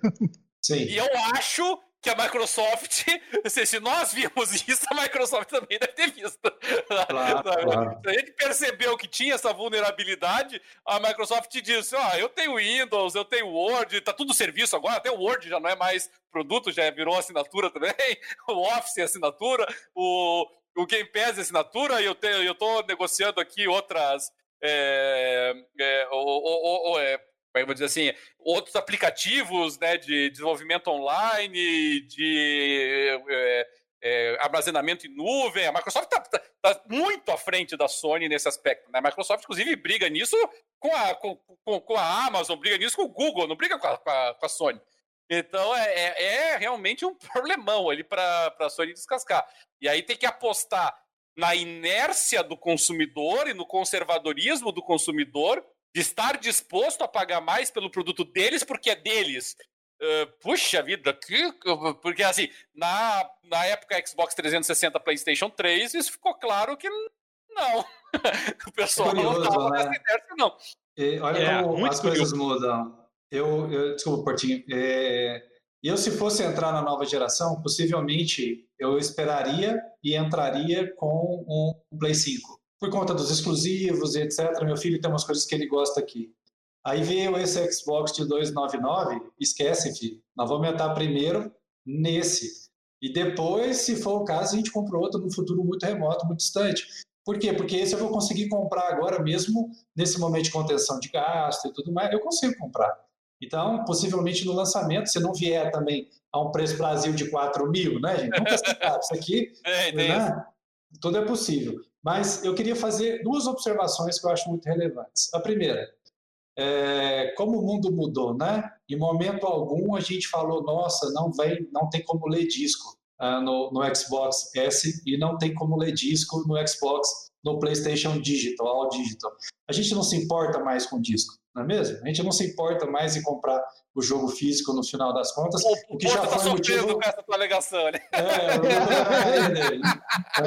Sim. E eu acho que a Microsoft, <laughs> se, nós vimos isso, a Microsoft também deve ter visto. Claro, claro. Se a gente percebeu que tinha essa vulnerabilidade, a Microsoft disse: Ó, oh, eu tenho Windows, eu tenho Word, tá tudo serviço agora, até o Word já não é mais produto, já virou assinatura também, <laughs> o Office é assinatura, o, o Game Pass é assinatura, e eu, tenho, eu tô negociando aqui outras. É, é, ou, ou, ou, é, é vou dizer assim, outros aplicativos né, de desenvolvimento online, de é, é, armazenamento em nuvem. A Microsoft está tá, tá muito à frente da Sony nesse aspecto. Né? A Microsoft, inclusive, briga nisso com a, com, com, com a Amazon, briga nisso com o Google, não briga com a, a, com a Sony. Então é, é, é, realmente um <laughs> problemão ali para a Sony descascar. E aí tem que apostar na inércia do consumidor e no conservadorismo do consumidor de estar disposto a pagar mais pelo produto deles porque é deles. Uh, puxa vida, que, porque assim, na, na época Xbox 360 PlayStation 3, isso ficou claro que não. <laughs> o pessoal curioso, não estava né? nessa inércia, não. E olha é, como as curioso. coisas mudam. Eu, eu desculpa, Portinho. É, eu, se fosse entrar na nova geração, possivelmente eu esperaria e entraria com um Play 5 por conta dos exclusivos e etc. Meu filho tem umas coisas que ele gosta aqui. Aí veio esse Xbox de 299, esquece, filho. Nós vamos entrar primeiro nesse. E depois, se for o caso, a gente compra outro no futuro muito remoto, muito distante. Por quê? Porque esse eu vou conseguir comprar agora mesmo, nesse momento de contenção de gasto e tudo mais, eu consigo comprar. Então, possivelmente no lançamento, se não vier também a um preço Brasil de 4 mil, né, gente? Nunca se sabe. Isso aqui, é, né? tudo é possível. Mas eu queria fazer duas observações que eu acho muito relevantes. A primeira, é, como o mundo mudou, né? Em momento algum a gente falou, nossa, não vem, não tem como ler disco uh, no, no Xbox S e não tem como ler disco no Xbox, no PlayStation Digital, All Digital. A gente não se importa mais com disco não é mesmo? A gente não se importa mais em comprar o jogo físico no final das contas. O, o que já tá foi motivo... com essa tua alegação, né? É,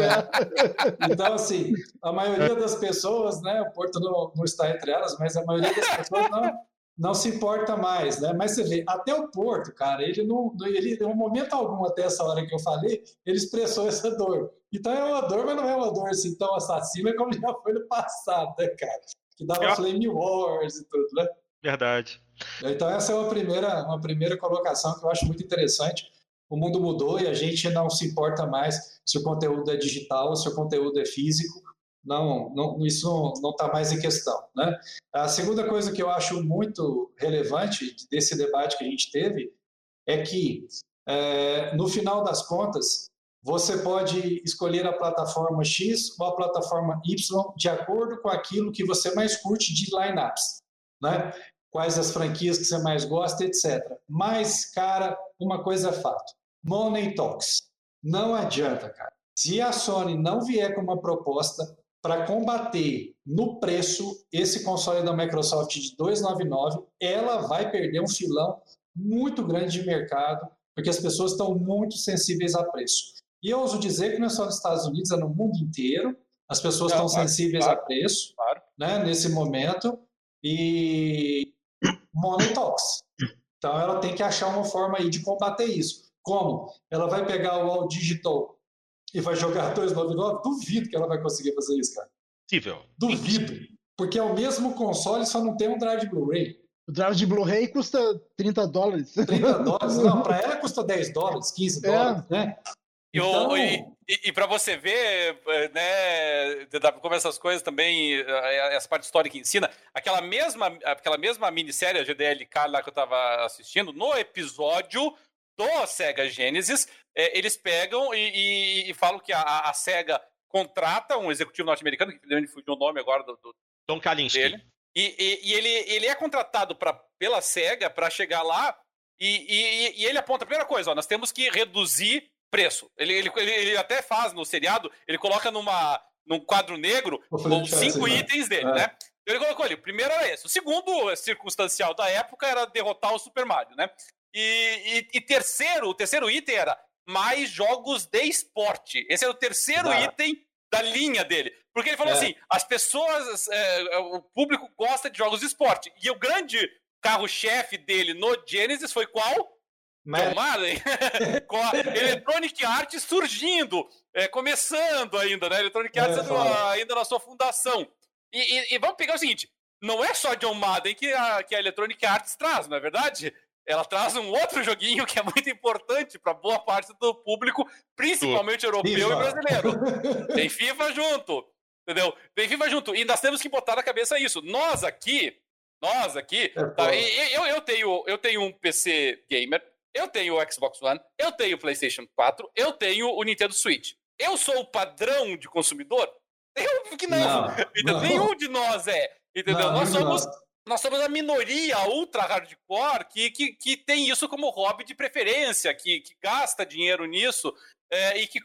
é, Então, assim, a maioria das pessoas, né? O Porto não, não está entre elas, mas a maioria das pessoas não, não se importa mais, né? Mas você vê, até o Porto, cara, ele não, ele, em um momento algum até essa hora que eu falei, ele expressou <laughs> essa dor. Então é uma dor, mas não é uma dor assim tão assassina como já foi no passado, né, cara? que dava é. Flame Wars e tudo, né? Verdade. Então essa é uma primeira, uma primeira colocação que eu acho muito interessante. O mundo mudou e a gente não se importa mais se o conteúdo é digital ou se o conteúdo é físico. Não, não isso não está mais em questão. Né? A segunda coisa que eu acho muito relevante desse debate que a gente teve é que, é, no final das contas, você pode escolher a plataforma X ou a plataforma Y de acordo com aquilo que você mais curte de lineups, né? Quais as franquias que você mais gosta, etc. Mas, cara, uma coisa é fato: Money talks. Não adianta, cara. Se a Sony não vier com uma proposta para combater no preço esse console da Microsoft de 299, ela vai perder um filão muito grande de mercado, porque as pessoas estão muito sensíveis a preço. E eu ouso dizer que não é só nos Estados Unidos, é no mundo inteiro. As pessoas estão claro, sensíveis claro, a preço claro. né, nesse momento. E money talks. Então ela tem que achar uma forma aí de combater isso. Como? Ela vai pegar o All Digital e vai jogar 299? Duvido que ela vai conseguir fazer isso, cara. Possível. Duvido. Porque é o mesmo console, só não tem um drive Blu-ray. O drive de Blu-ray custa 30 dólares. 30 <laughs> dólares? Não, para ela custa 10 dólares, 15 é. dólares, né? Então... E, e, e para você ver, né, como essas coisas também, essa parte histórica ensina, aquela mesma, aquela mesma minissérie, a GDLK lá que eu estava assistindo, no episódio do Sega Genesis, é, eles pegam e, e, e, falam que a, a Sega contrata um executivo norte-americano, que me fugiu o nome agora do, do Tom Kalinske. Dele. E, e, e ele, ele é contratado pra, pela SEGA para chegar lá e, e, e, ele aponta a primeira coisa, ó, nós temos que reduzir preço. Ele, ele, ele, até faz no seriado, ele coloca numa, num quadro negro os cinco itens dele, é. né? Ele colocou ali, o primeiro era esse. O segundo circunstancial da época era derrotar o Super Mario, né? E, e, e terceiro, o terceiro item era mais jogos de esporte. Esse era o terceiro ah. item da linha dele. Porque ele falou é. assim: as pessoas, é, o público gosta de jogos de esporte. E o grande carro-chefe dele no Genesis foi qual? Mas... Madden, <laughs> com a Electronic Arts surgindo, é, começando ainda, né? Electronic Arts é, ainda na sua fundação. E, e, e, vamos pegar o seguinte: não é só John Madden que a, que a Electronic Arts traz, não é verdade? Ela traz um outro joguinho que é muito importante para boa parte do público, principalmente europeu FIFA. e brasileiro. <laughs> Tem FIFA junto, entendeu? Tem FIFA junto. E nós temos que botar na cabeça isso. Nós aqui, nós aqui, é, tá, eu, eu, tenho, eu tenho um PC gamer, eu tenho o Xbox One, eu tenho o PlayStation 4, eu tenho o Nintendo Switch. Eu sou o padrão de consumidor? Eu que não. não, <laughs> não. Nenhum de nós é. Entendeu? Não, nós somos nós somos a minoria ultra hardcore que, que, que tem isso como hobby de preferência, que, que gasta dinheiro nisso é, e que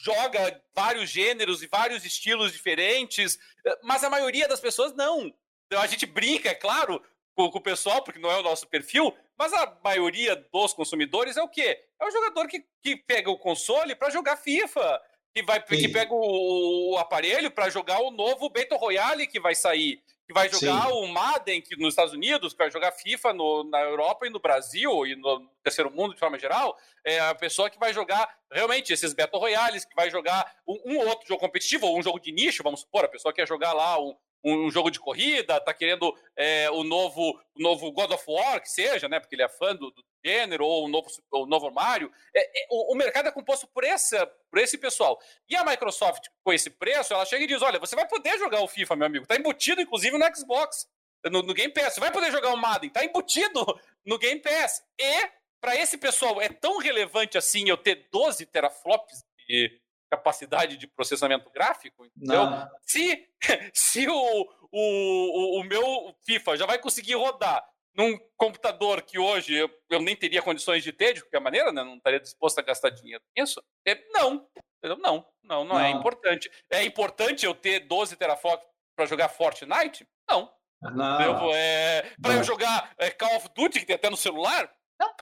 joga vários gêneros e vários estilos diferentes, é, mas a maioria das pessoas não. Então a gente brinca, é claro, com, com o pessoal, porque não é o nosso perfil, mas a maioria dos consumidores é o quê? É o jogador que, que pega o console para jogar FIFA, que, vai, que pega o, o aparelho para jogar o novo Battle Royale que vai sair que vai jogar Sim. o Madden que, nos Estados Unidos, que vai jogar FIFA no, na Europa e no Brasil e no terceiro mundo de forma geral, é a pessoa que vai jogar realmente esses Battle Royales, que vai jogar um, um outro jogo competitivo ou um jogo de nicho, vamos supor, a pessoa quer jogar lá um, um jogo de corrida, tá querendo é, o novo o novo God of War, que seja, né? Porque ele é fã do, do gênero, ou o novo, o novo Mario. É, é, o, o, mercado é composto por, essa, por esse pessoal. E a Microsoft, com esse preço, ela chega e diz: olha, você vai poder jogar o FIFA, meu amigo. Tá embutido, inclusive, no Xbox, no, no Game Pass. Você vai poder jogar o Madden, tá embutido no Game Pass. E, para esse pessoal, é tão relevante assim eu ter 12 teraflops de capacidade de processamento gráfico? Não. Se, <laughs> se o, o, o, meu FIFA já vai conseguir rodar num computador que hoje eu, eu nem teria condições de ter, de qualquer maneira, né? não estaria disposto a gastar dinheiro nisso, é, não, não, não, não, não, é importante. É importante eu ter 12 teraflops para jogar Fortnite? Não. Não. Eu, é, para eu jogar é, Call of Duty, que tem até no celular? Não.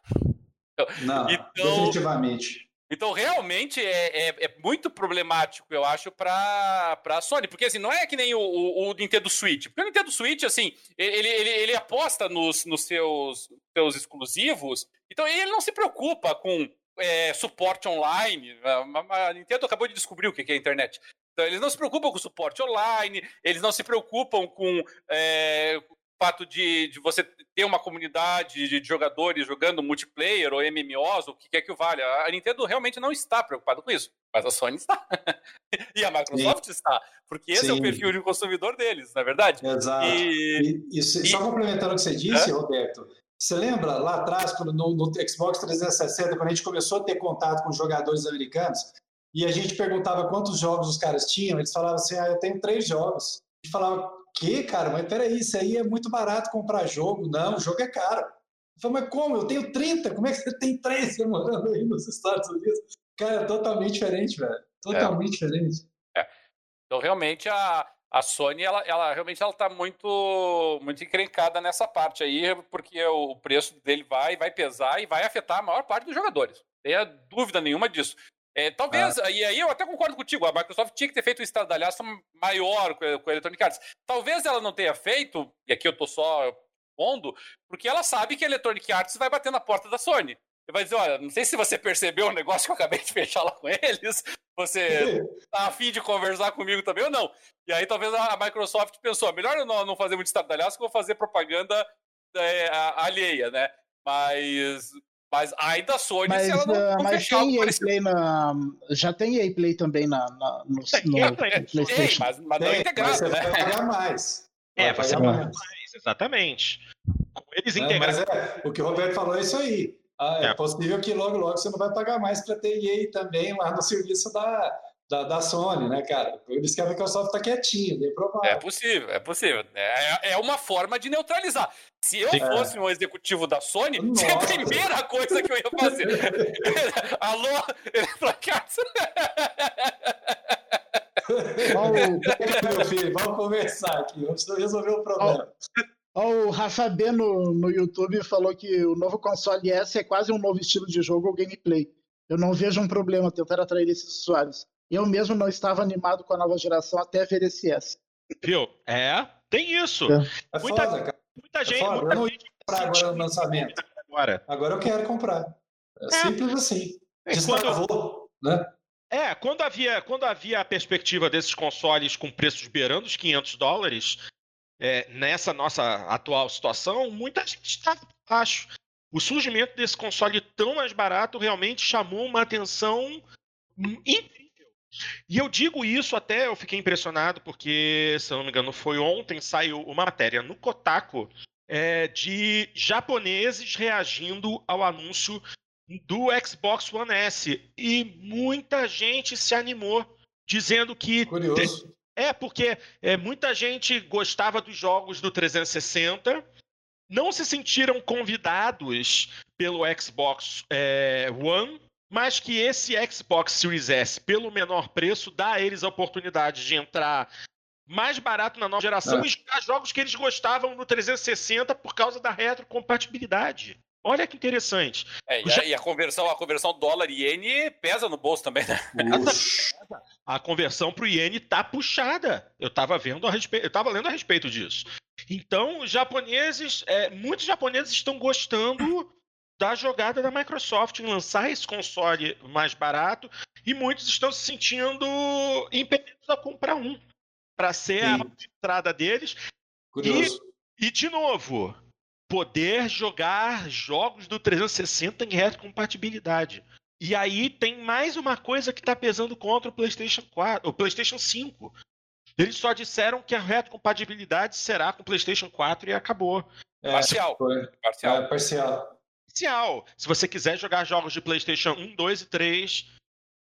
Não, então, definitivamente. Então, realmente, é, é, é, muito problemático, eu acho, para a Sony. Porque, assim, não é que nem o, o, o, Nintendo Switch. Porque o Nintendo Switch, assim, ele, ele, ele aposta nos, nos seus, seus exclusivos. Então, ele não se preocupa com é, suporte online. A, a, Nintendo acabou de descobrir o que é a internet. Então, eles não se preocupam com suporte online, eles não se preocupam com é, fato de, de você ter uma comunidade de jogadores jogando multiplayer ou MMOs, o que quer que o valha. A Nintendo realmente não está preocupada com isso, mas a Sony está. <laughs> e a Microsoft Sim. está, porque esse Sim. é o perfil de consumidor deles, na é verdade? Exato. E, e, e, só complementando o que você disse? Roberto, você lembra lá atrás, quando no, no Xbox 360, quando a gente começou a ter contato com jogadores americanos, e a gente perguntava quantos jogos os caras tinham, eles falavam assim, ah, eu tenho três jogos. A gente falava, que, cara? Mas peraí, isso aí é muito barato comprar jogo. Não, o jogo é caro. Eu falei, mas como? Eu tenho 30, como é que você tem 3 morando aí nos Estados Unidos? Cara, é totalmente diferente, velho. Totalmente é. diferente. É. Então, realmente, a, a Sony, ela, ela realmente ela tá muito, muito encrencada nessa parte aí, porque o preço dele vai, vai pesar e vai afetar a maior parte dos jogadores. Tenha dúvida nenhuma disso. É, talvez, ah. e aí eu até concordo contigo, a Microsoft tinha que ter feito um estardalhaço maior com, com a Electronic Arts. Talvez ela não tenha feito, e aqui eu tô só pondo, porque ela sabe que a Electronic Arts vai bater na porta da Sony. Ele vai dizer, olha, não sei se você percebeu o negócio que eu acabei de <laughs> fechar lá com eles, você <laughs> tá afim de conversar comigo também ou não? E aí talvez a Microsoft pensou, melhor eu não, não fazer muito estardalhaço que eu vou fazer propaganda é, alheia, né? Mas mas ainda a Sony, mas, se ela não, não mas tem EA Play na, já tem EA Play também na, na no, tem, no PlayStation. Tem, mas, mas não é integrado, né? Vai pagar mais. É, vai ser mais. mais. Exatamente. Eles integram. É, o que o Roberto falou é isso aí. Ah, é, é, possível que logo, logo você não vai pagar mais para ter EA também lá no serviço da, da, da Sony, né, cara? Eles que a Microsoft tá quietinha, bem provável. É possível, é possível. É, é uma forma de neutralizar. Se eu Sim. fosse um executivo da Sony, Nossa. <laughs> a primeira coisa que eu ia fazer. <laughs> Alô, pra casa. <laughs> meu filho, vamos conversar aqui, vamos resolver o problema. o Rafa B no, no YouTube falou que o novo console S é quase um novo estilo de jogo ou gameplay. Eu não vejo um problema tentar atrair esses usuários. Eu mesmo não estava animado com a nova geração até ver esse S. Viu? É, tem isso. É, é muita, foda, cara. Muita é gente. É muita eu não ia comprar agora no lançamento. Agora. agora eu quero comprar. É, é. simples assim. Destravou, quando... né? É, quando havia, quando havia a perspectiva desses consoles com preços beirando os 500 dólares, é, nessa nossa atual situação, muita gente estava baixo. O surgimento desse console tão mais barato realmente chamou uma atenção incrível. E eu digo isso até, eu fiquei impressionado, porque, se eu não me engano, foi ontem, saiu uma matéria no Kotaku é, de japoneses reagindo ao anúncio do Xbox One S. E muita gente se animou, dizendo que. Curioso. É, porque é, muita gente gostava dos jogos do 360, não se sentiram convidados pelo Xbox é, One, mas que esse Xbox Series S, pelo menor preço, dá a eles a oportunidade de entrar mais barato na nova geração é. e jogar jogos que eles gostavam no 360 por causa da retrocompatibilidade. Olha que interessante. É, e, a, e, a, conversão, a conversão dólar e iene pesa no bolso também, né? <laughs> a conversão para o iene tá puxada. Eu estava vendo a respeito, eu estava lendo a respeito disso. Então, os japoneses, é, muitos japoneses estão gostando da jogada da Microsoft em lançar esse console mais barato e muitos estão se sentindo impedidos a comprar um para ser Sim. a entrada deles. Curioso. E, e de novo, poder jogar jogos do 360 em retrocompatibilidade. E aí tem mais uma coisa que está pesando contra o PlayStation 4, o PlayStation 5. Eles só disseram que a retrocompatibilidade será com o PlayStation 4 e acabou. É, parcial. Parcial. É, parcial. Parcial. Se você quiser jogar jogos de PlayStation 1, 2 e 3,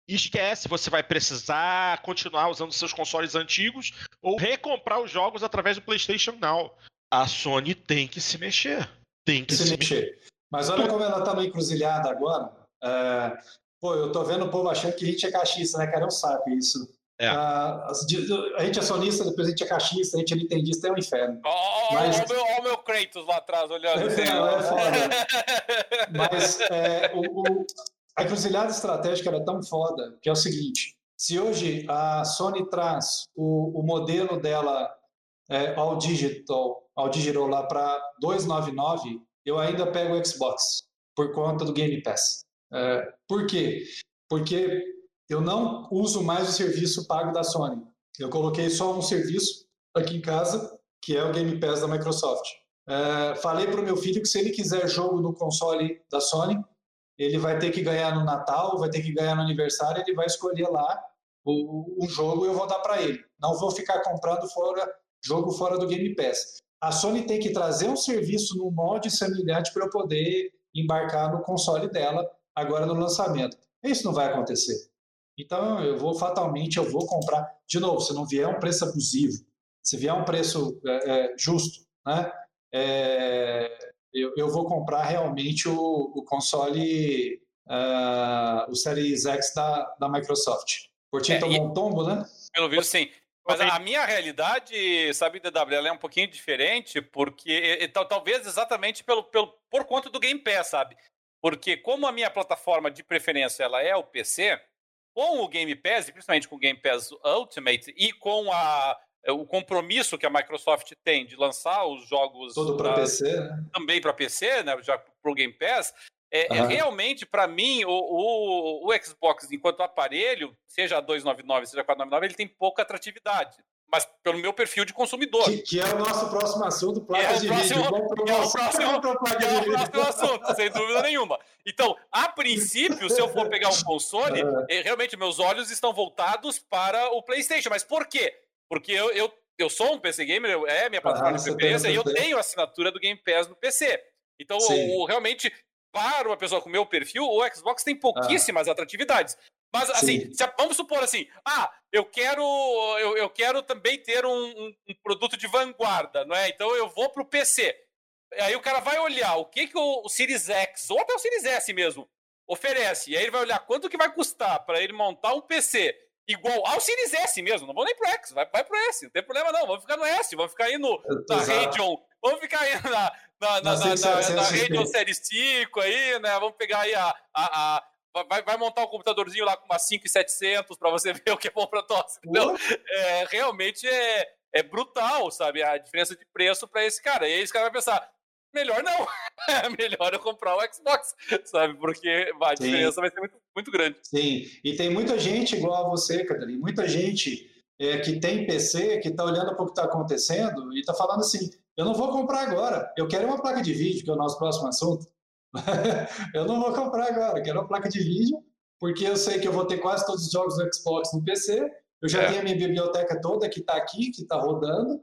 esquece, você vai precisar continuar usando seus consoles antigos ou recomprar os jogos através do PlayStation Now a Sony tem que se mexer. Tem que se, se mexer. mexer. Mas olha como ela tá no encruzilhada agora. É... Pô, eu tô vendo o povo achando que a gente é cachista, né, cara? É um saco isso. É. Uh, a gente é sonista, depois a gente é cachista, a gente é nintendista, é um inferno. Olha Mas... o, meu, o meu Kratos lá atrás olhando. É, é foda. <laughs> Mas é, o, o, a encruzilhada estratégica era tão foda que é o seguinte: se hoje a Sony traz o, o modelo dela é, ao digital ao Digiro lá para 299, eu ainda pego o Xbox por conta do Game Pass. É, por quê? Porque eu não uso mais o serviço pago da Sony. Eu coloquei só um serviço aqui em casa, que é o Game Pass da Microsoft. É, falei para o meu filho que se ele quiser jogo no console da Sony, ele vai ter que ganhar no Natal, vai ter que ganhar no aniversário, ele vai escolher lá o, o jogo eu vou dar para ele. Não vou ficar comprando fora jogo fora do Game Pass a Sony tem que trazer um serviço no molde semelhante para eu poder embarcar no console dela agora no lançamento. Isso não vai acontecer. Então eu vou fatalmente eu vou comprar de novo. Se não vier um preço abusivo, se vier um preço é, é, justo, né? É, eu, eu, vou comprar realmente o, o console, uh, o Series X da, da Microsoft. Portinho é, tomou um tombo, né? Pelo visto, sim. Mas a minha realidade, sabe, DW, ela é um pouquinho diferente, porque e, talvez exatamente pelo, pelo, por conta do Game Pass, sabe? Porque como a minha plataforma de preferência ela é o PC, com o Game Pass, e principalmente com o Game Pass Ultimate, e com a, o compromisso que a Microsoft tem de lançar os jogos Todo para PC, né? também para PC, né, já para o Game Pass, é, é, realmente, para mim, o, o, o, Xbox, enquanto aparelho, seja 299, seja 499, ele tem pouca atratividade. Mas pelo meu perfil de consumidor. Que, que é o nosso próximo assunto, placas <laughs> é de próximo, vídeo. É o próximo, é o próximo assunto, sem dúvida nenhuma. Então, a princípio, se eu for pegar um console, <laughs> é. realmente meus olhos estão voltados para o PlayStation. Mas por quê? Porque eu, eu, eu sou um PC gamer, é minha plataforma ah, de preferência, e eu tenho a assinatura do Game Pass no PC. Então, o, realmente, para uma pessoa com meu perfil, o Xbox tem pouquíssimas ah. atratividades. Mas assim, se, vamos supor assim, ah, eu quero, eu, eu quero também ter um, um, um, produto de vanguarda, não é? Então eu vou para o PC. Aí o cara vai olhar o que, que o, o Series X, ou até o Series S mesmo, oferece. E aí ele vai olhar quanto que vai custar para ele montar um PC igual ao Series S mesmo. Não vou nem pro X, vai, vai pro S. Não tem problema não, vamos ficar no S, vamos ficar aí no, na Radeon, vamos ficar aí na, na, na, na, na, na Radeon Série 5 aí, né? Vamos pegar aí a, a, a Vai, vai, montar um computadorzinho lá com umas 5,700 para você <laughs> ver o que é bom para tosse. Então, é, realmente é, é brutal, sabe? A diferença de preço para esse cara. E aí esse cara vai pensar: melhor não. <laughs> Melhor eu comprar o Xbox, sabe? Porque a diferença Sim. vai ser muito, muito grande. Sim, e tem muita gente igual a você, Catarina, muita gente é, que tem PC, que está olhando para o que está acontecendo e está falando assim: eu não vou comprar agora, eu quero uma placa de vídeo, que é o nosso próximo assunto. <laughs> eu não vou comprar agora, eu quero uma placa de vídeo, porque eu sei que eu vou ter quase todos os jogos do Xbox no PC, eu já é. tenho a minha biblioteca toda que está aqui, que está rodando,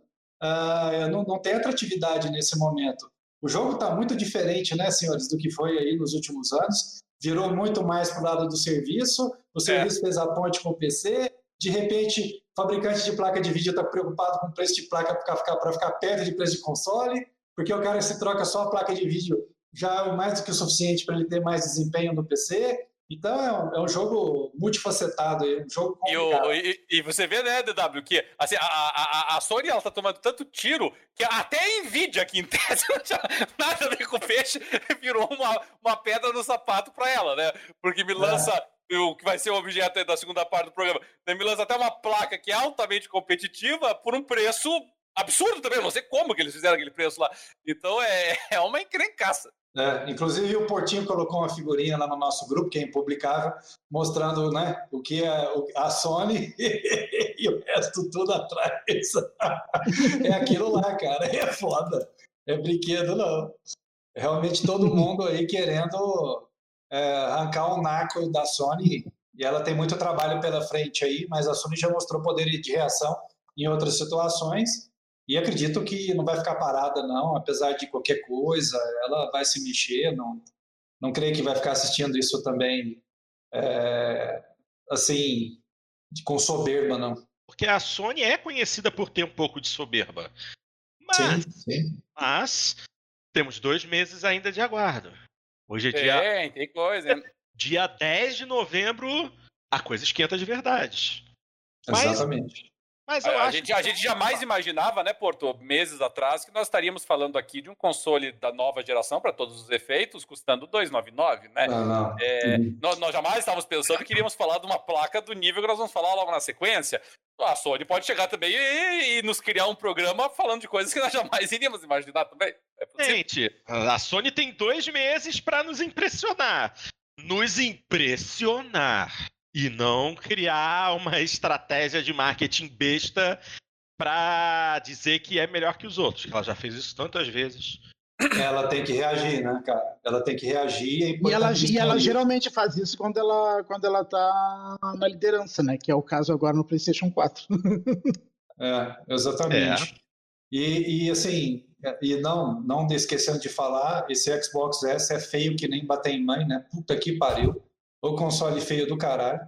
uh, eu não, não tenho atratividade nesse momento. O jogo está muito diferente, né, senhores, do que foi aí nos últimos anos. Virou muito mais para o lado do serviço. O é. serviço é. fez a ponte com o PC. De repente, fabricante de placa de vídeo está preocupado com o preço de placa para ficar, ficar perto de preço de console, porque o cara se troca só a placa de vídeo já é mais do que o suficiente para ele ter mais desempenho no PC. Então é um, é um jogo multifacetado, é um jogo. E, e, e, você vê, né, DW, que assim, a, a, a Sony ela tá tomando tanto tiro que até a Nvidia, que em tese <laughs> não tinha nada a ver com peixe, <laughs> virou uma, uma pedra no sapato para ela, né? Porque me lança. É. O que vai ser o objeto da segunda parte do programa. Né, me lança até uma placa que é altamente competitiva por um preço absurdo também. Não sei como que eles fizeram aquele preço lá. Então é, <laughs> é uma encrencaça. É, inclusive o Portinho colocou uma figurinha lá no nosso grupo, que é impublicável, mostrando né, o que é a Sony <laughs> e o resto tudo atrás. <laughs> é aquilo lá, cara. É foda. É brinquedo, não. Realmente todo mundo aí querendo é, arrancar o naco da Sony. E ela tem muito trabalho pela frente aí, mas a Sony já mostrou poder de reação em outras situações. E acredito que não vai ficar parada, não, apesar de qualquer coisa, ela vai se mexer, não, não creio que vai ficar assistindo isso também, é, assim, com soberba, não. Porque a Sony é conhecida por ter um pouco de soberba. Mas, sim, sim. mas temos dois meses ainda de aguardo. Hoje é dia. Tem, tem coisa. Dia 10 de novembro, a coisa esquenta de verdade. Mas, Exatamente. Mas eu a, acho gente, que... a gente jamais imaginava, né, Porto, meses atrás, que nós estaríamos falando aqui de um console da nova geração para todos os efeitos, custando 299, né? Não, não. É, nós, nós, jamais estávamos pensando que iríamos falar de uma placa do nível que nós vamos falar logo na sequência. A Sony pode chegar também e, e nos criar um programa falando de coisas que nós jamais iríamos imaginar também. É gente, a Sony tem dois meses para nos impressionar. Nos impressionar e não criar uma <laughs> estratégia de marketing besta para dizer que é melhor que os outros. Ela já fez isso tantas vezes. Ela tem que reagir, né, cara? Ela tem que reagir. É e, ela, e ela geralmente faz isso quando ela, quando ela tá na liderança, né? Que é o caso agora no PlayStation 4. é, exatamente. É. E, e, assim, e não, não esquecendo de falar, esse Xbox S é feio que nem bater em mãe, né? Puta que pariu o console feio do caralho.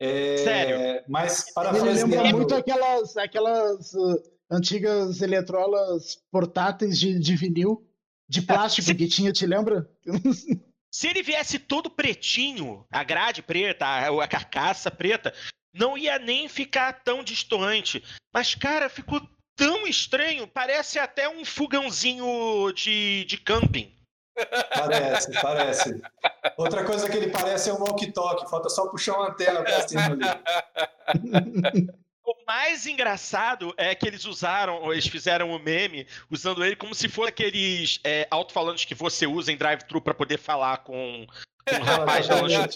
É, Sério? Mas para Ele lembra muito aquelas, aquelas uh, antigas eletrolas portáteis de, de vinil, de plástico Se... que tinha, te lembra? <laughs> Se ele viesse todo pretinho, a grade preta, a, a carcaça preta, não ia nem ficar tão distante. Mas, cara, ficou tão estranho, parece até um fogãozinho de, de camping. Parece, parece. Outra coisa que ele parece é um walkie-talkie, falta só puxar uma antena pra cima ali. <laughs> O mais engraçado é que eles usaram, eles fizeram o um meme usando ele como se fosse aqueles é, alto-falantes que você usa em drive-thru para poder falar com, com um <laughs> rapaz da loja.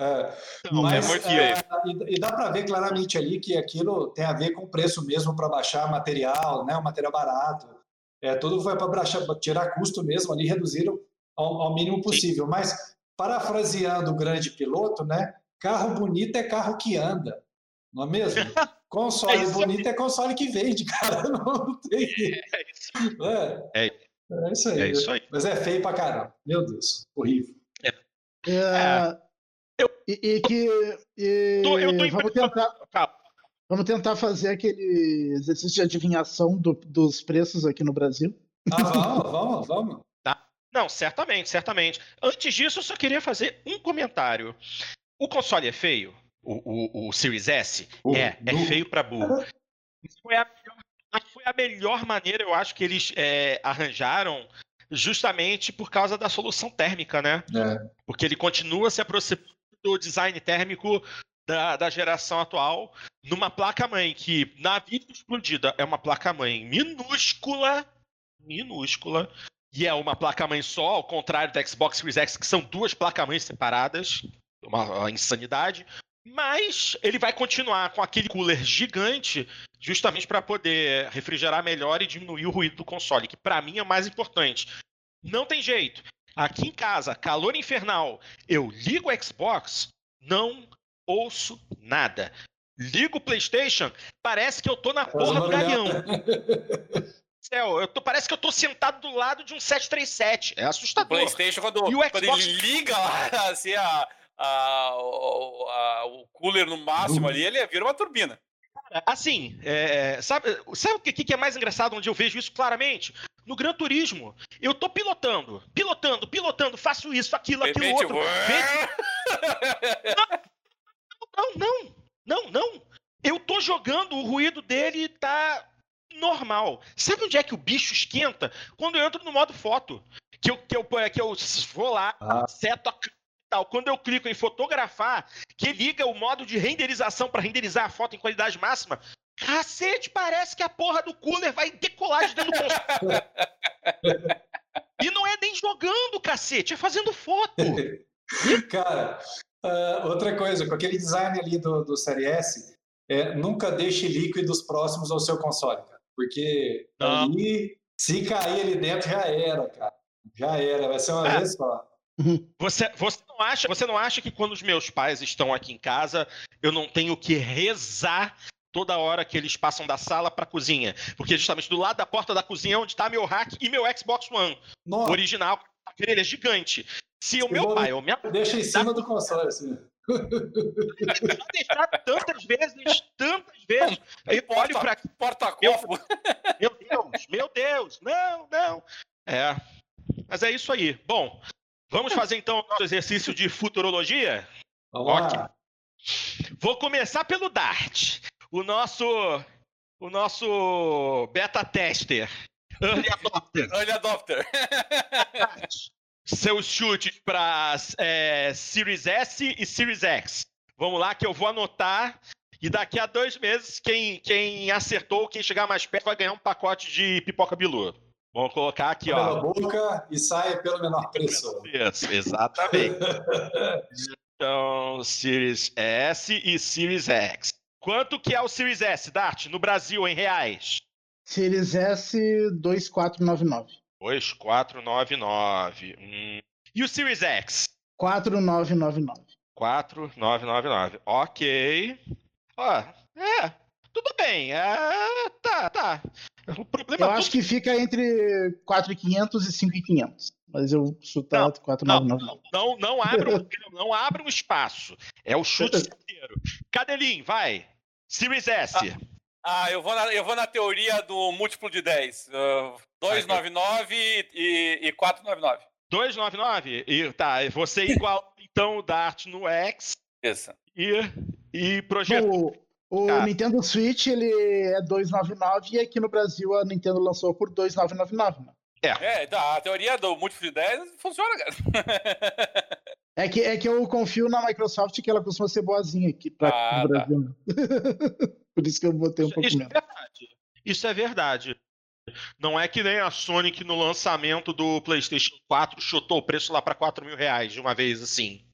É, então, mas, é, e, e, dá para ver claramente ali que aquilo tem a ver com o preço mesmo para baixar material, né, um material barato. É, tudo foi para tirar custo mesmo ali, reduziram ao, ao mínimo possível. Sim. Mas, parafraseando o grande piloto, né? Carro bonito é carro que anda, não é mesmo? <laughs> Console é bonito é console que vende, <laughs> cara. Não tem. É isso, é. É. é isso aí. É isso aí. Mas é feio pra caramba. Meu Deus, horrível. É. é. Eu... E, e, que. E... Tô, eu tô vamos tentar. Vamos tentar fazer aquele exercício de adivinhação do, dos preços aqui no Brasil. Ah, vamos, vamos, vamos. Tá. Não, certamente, certamente. Antes disso, eu só queria fazer um comentário. O console é feio? O, o, o Series S? É, é feio pra burro. Foi a, foi a melhor maneira, eu acho, que eles é, arranjaram justamente por causa da solução térmica, né? É. Porque ele continua se aproximando do design térmico da, da geração atual numa placa-mãe que, na vida explodida, é uma placa-mãe minúscula, minúscula, e é uma placa-mãe só, ao contrário da Xbox Series X, que são duas placas-mães separadas, uma, uma insanidade. Mas ele vai continuar com aquele cooler gigante, justamente para poder refrigerar melhor e diminuir o ruído do console, que para mim é mais importante. Não tem jeito. Aqui em casa, calor infernal, eu ligo o Xbox, não ouço nada. Ligo o PlayStation, parece que eu tô na porra do galeão. <laughs> Céu, eu tô, parece que eu tô sentado do lado de um 737. É assustador. O PlayStation, quando, e o Xbox... quando ele liga lá, <laughs> assim, a, a, a, o cooler no máximo ali, ele vira uma turbina. Assim, é, sabe, sabe o que, que é mais engraçado onde eu vejo isso claramente? No Gran Turismo. Eu tô pilotando, pilotando, pilotando, faço isso, aquilo, aquilo, outro. <laughs> Não, não, não, não. Eu tô jogando, o ruído dele tá normal. Sabe onde é que o bicho esquenta? Quando eu entro no modo foto. Que eu, que eu, que eu vou lá, ah. seto a tal. Quando eu clico em fotografar, que liga o modo de renderização para renderizar a foto em qualidade máxima, cacete, parece que a porra do cooler vai decolar de dentro do <laughs> e não é nem jogando, cacete, é fazendo foto. <laughs> Cara, uh, outra coisa, com aquele design ali do, do Série S, é, nunca deixe líquidos próximos ao seu console, cara, porque não. ali, se cair ali dentro, já era, cara. Já era, vai ser uma é. vez só. Você, você, não acha, você não acha que quando os meus pais estão aqui em casa, eu não tenho que rezar toda hora que eles passam da sala para a cozinha? Porque justamente do lado da porta da cozinha é onde está meu hack e meu Xbox One. Nossa. Original, ele é gigante. Se o meu pai ou minha Deixa em cima do console, assim. deixar tantas vezes, tantas vezes. Aí olho para porta-copo. Meu Deus, meu Deus, não, não. É. Mas é isso aí. Bom, Vamos fazer então o nosso exercício de futurologia? Vamos okay. lá. Vou começar pelo Dart. O nosso o nosso beta tester. Early adopter. Early adopter. Seus chutes para é, Series S e Series X. Vamos lá que eu vou anotar e daqui a dois meses, quem, quem acertou, quem chegar mais perto, vai ganhar um pacote de pipoca bilu. Vamos colocar aqui, ó. Pela boca e saia pelo menor preço. Isso, exatamente. <laughs> então, Series S e Series X. Quanto que é o Series S, Dart, no Brasil, em reais? Series S, 2499. 2499. Hum. E o Series X? 4999. 4999. Ok. Ó, é, tudo bem. É, tá, tá. O problema eu acho que fica entre 4,500 e 5,500. Mas eu chutar 4,999. Não, não, não, abre um, não abre um espaço. É o chute <laughs> inteiro. Cadelinho, vai. Series S. Ah, ah, eu, vou na, eu vou na teoria do múltiplo de 10. Uh, 299 e, e 499. 299? E, tá, você igual então o Dart no X. Isso. E, e projeto. O tá. Nintendo Switch ele é 299 e aqui no Brasil a Nintendo lançou por 2,999. Né? É. é, a teoria do múltiplo de 10 funciona, cara. é, que, é que eu confio na Microsoft que ela costuma ser boazinha aqui para ah, tá. Brasil. Tá. <laughs> por isso que eu botei um pouco isso é menos. É verdade. Isso é verdade. Não é que nem a Sony que no lançamento do PlayStation 4 chutou o preço lá para 4 mil reais de uma vez assim.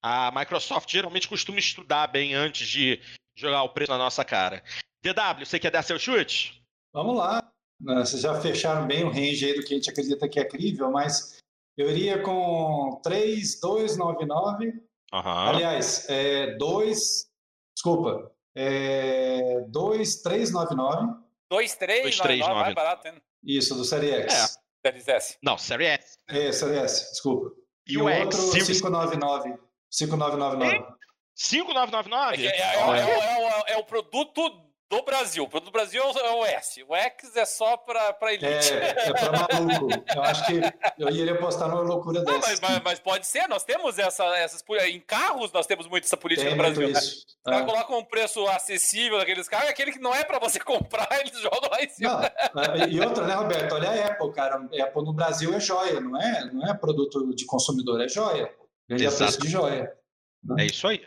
A Microsoft geralmente costuma estudar bem antes de jogar o preço na nossa cara. DW, você quer dar seu chute? Vamos lá. Vocês já fecharam bem o range aí do que a gente acredita que é crível, mas eu iria com 3,299. Uhum. Aliás, é 2. Desculpa. É 2,399. 2,399 mais barato, hein? Isso, do Série X. É. Série S. Não, Série S. É, Série S, desculpa. E, e o outro, 599. 5999. 5999? É, é, é, é, o produto do Brasil. O produto do Brasil é o S. O X é só para elite. É, é para maluco. Eu acho que eu iria postar numa loucura dessa. Mas, mas, mas, pode ser, nós temos essa, essas. Em carros, nós temos muito essa política Tem no Brasil. Né? Os caras colocam um preço acessível daqueles carros, aquele que não é para você <laughs> comprar, eles jogam lá em cima. Não, e outra, né, Roberto? Olha a Apple, cara. A Apple no Brasil é joia, não é, não é produto de consumidor, é joia. Vende a preço de joia. Né? É isso aí.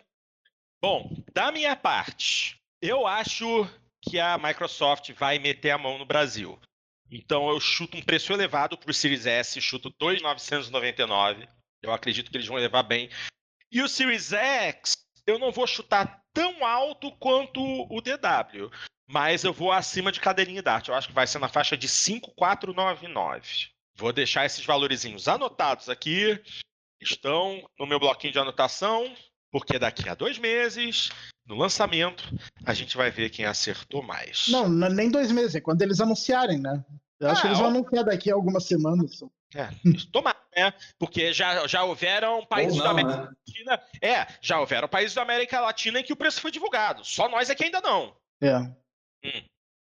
Bom, da minha parte, eu acho que a Microsoft vai meter a mão no Brasil. Então eu chuto um preço elevado para o Series S, chuto 2,999. Eu acredito que eles vão levar bem. E o Series X, eu não vou chutar tão alto quanto o DW, mas eu vou acima de cadeirinha Dart. Eu acho que vai ser na faixa de 5,499. Vou deixar esses valorizinhos anotados aqui. Estão no meu bloquinho de anotação. Porque daqui a dois meses, no lançamento, a gente vai ver quem acertou mais. Não, nem dois meses, é quando eles anunciarem, né? Eu acho ah, que eles vão anunciar daqui a algumas semanas. É, tomar, né? Porque já, já houveram países não, da América né? Latina. É, já houveram países da América Latina em que o preço foi divulgado. Só nós é que ainda não. É. Hum.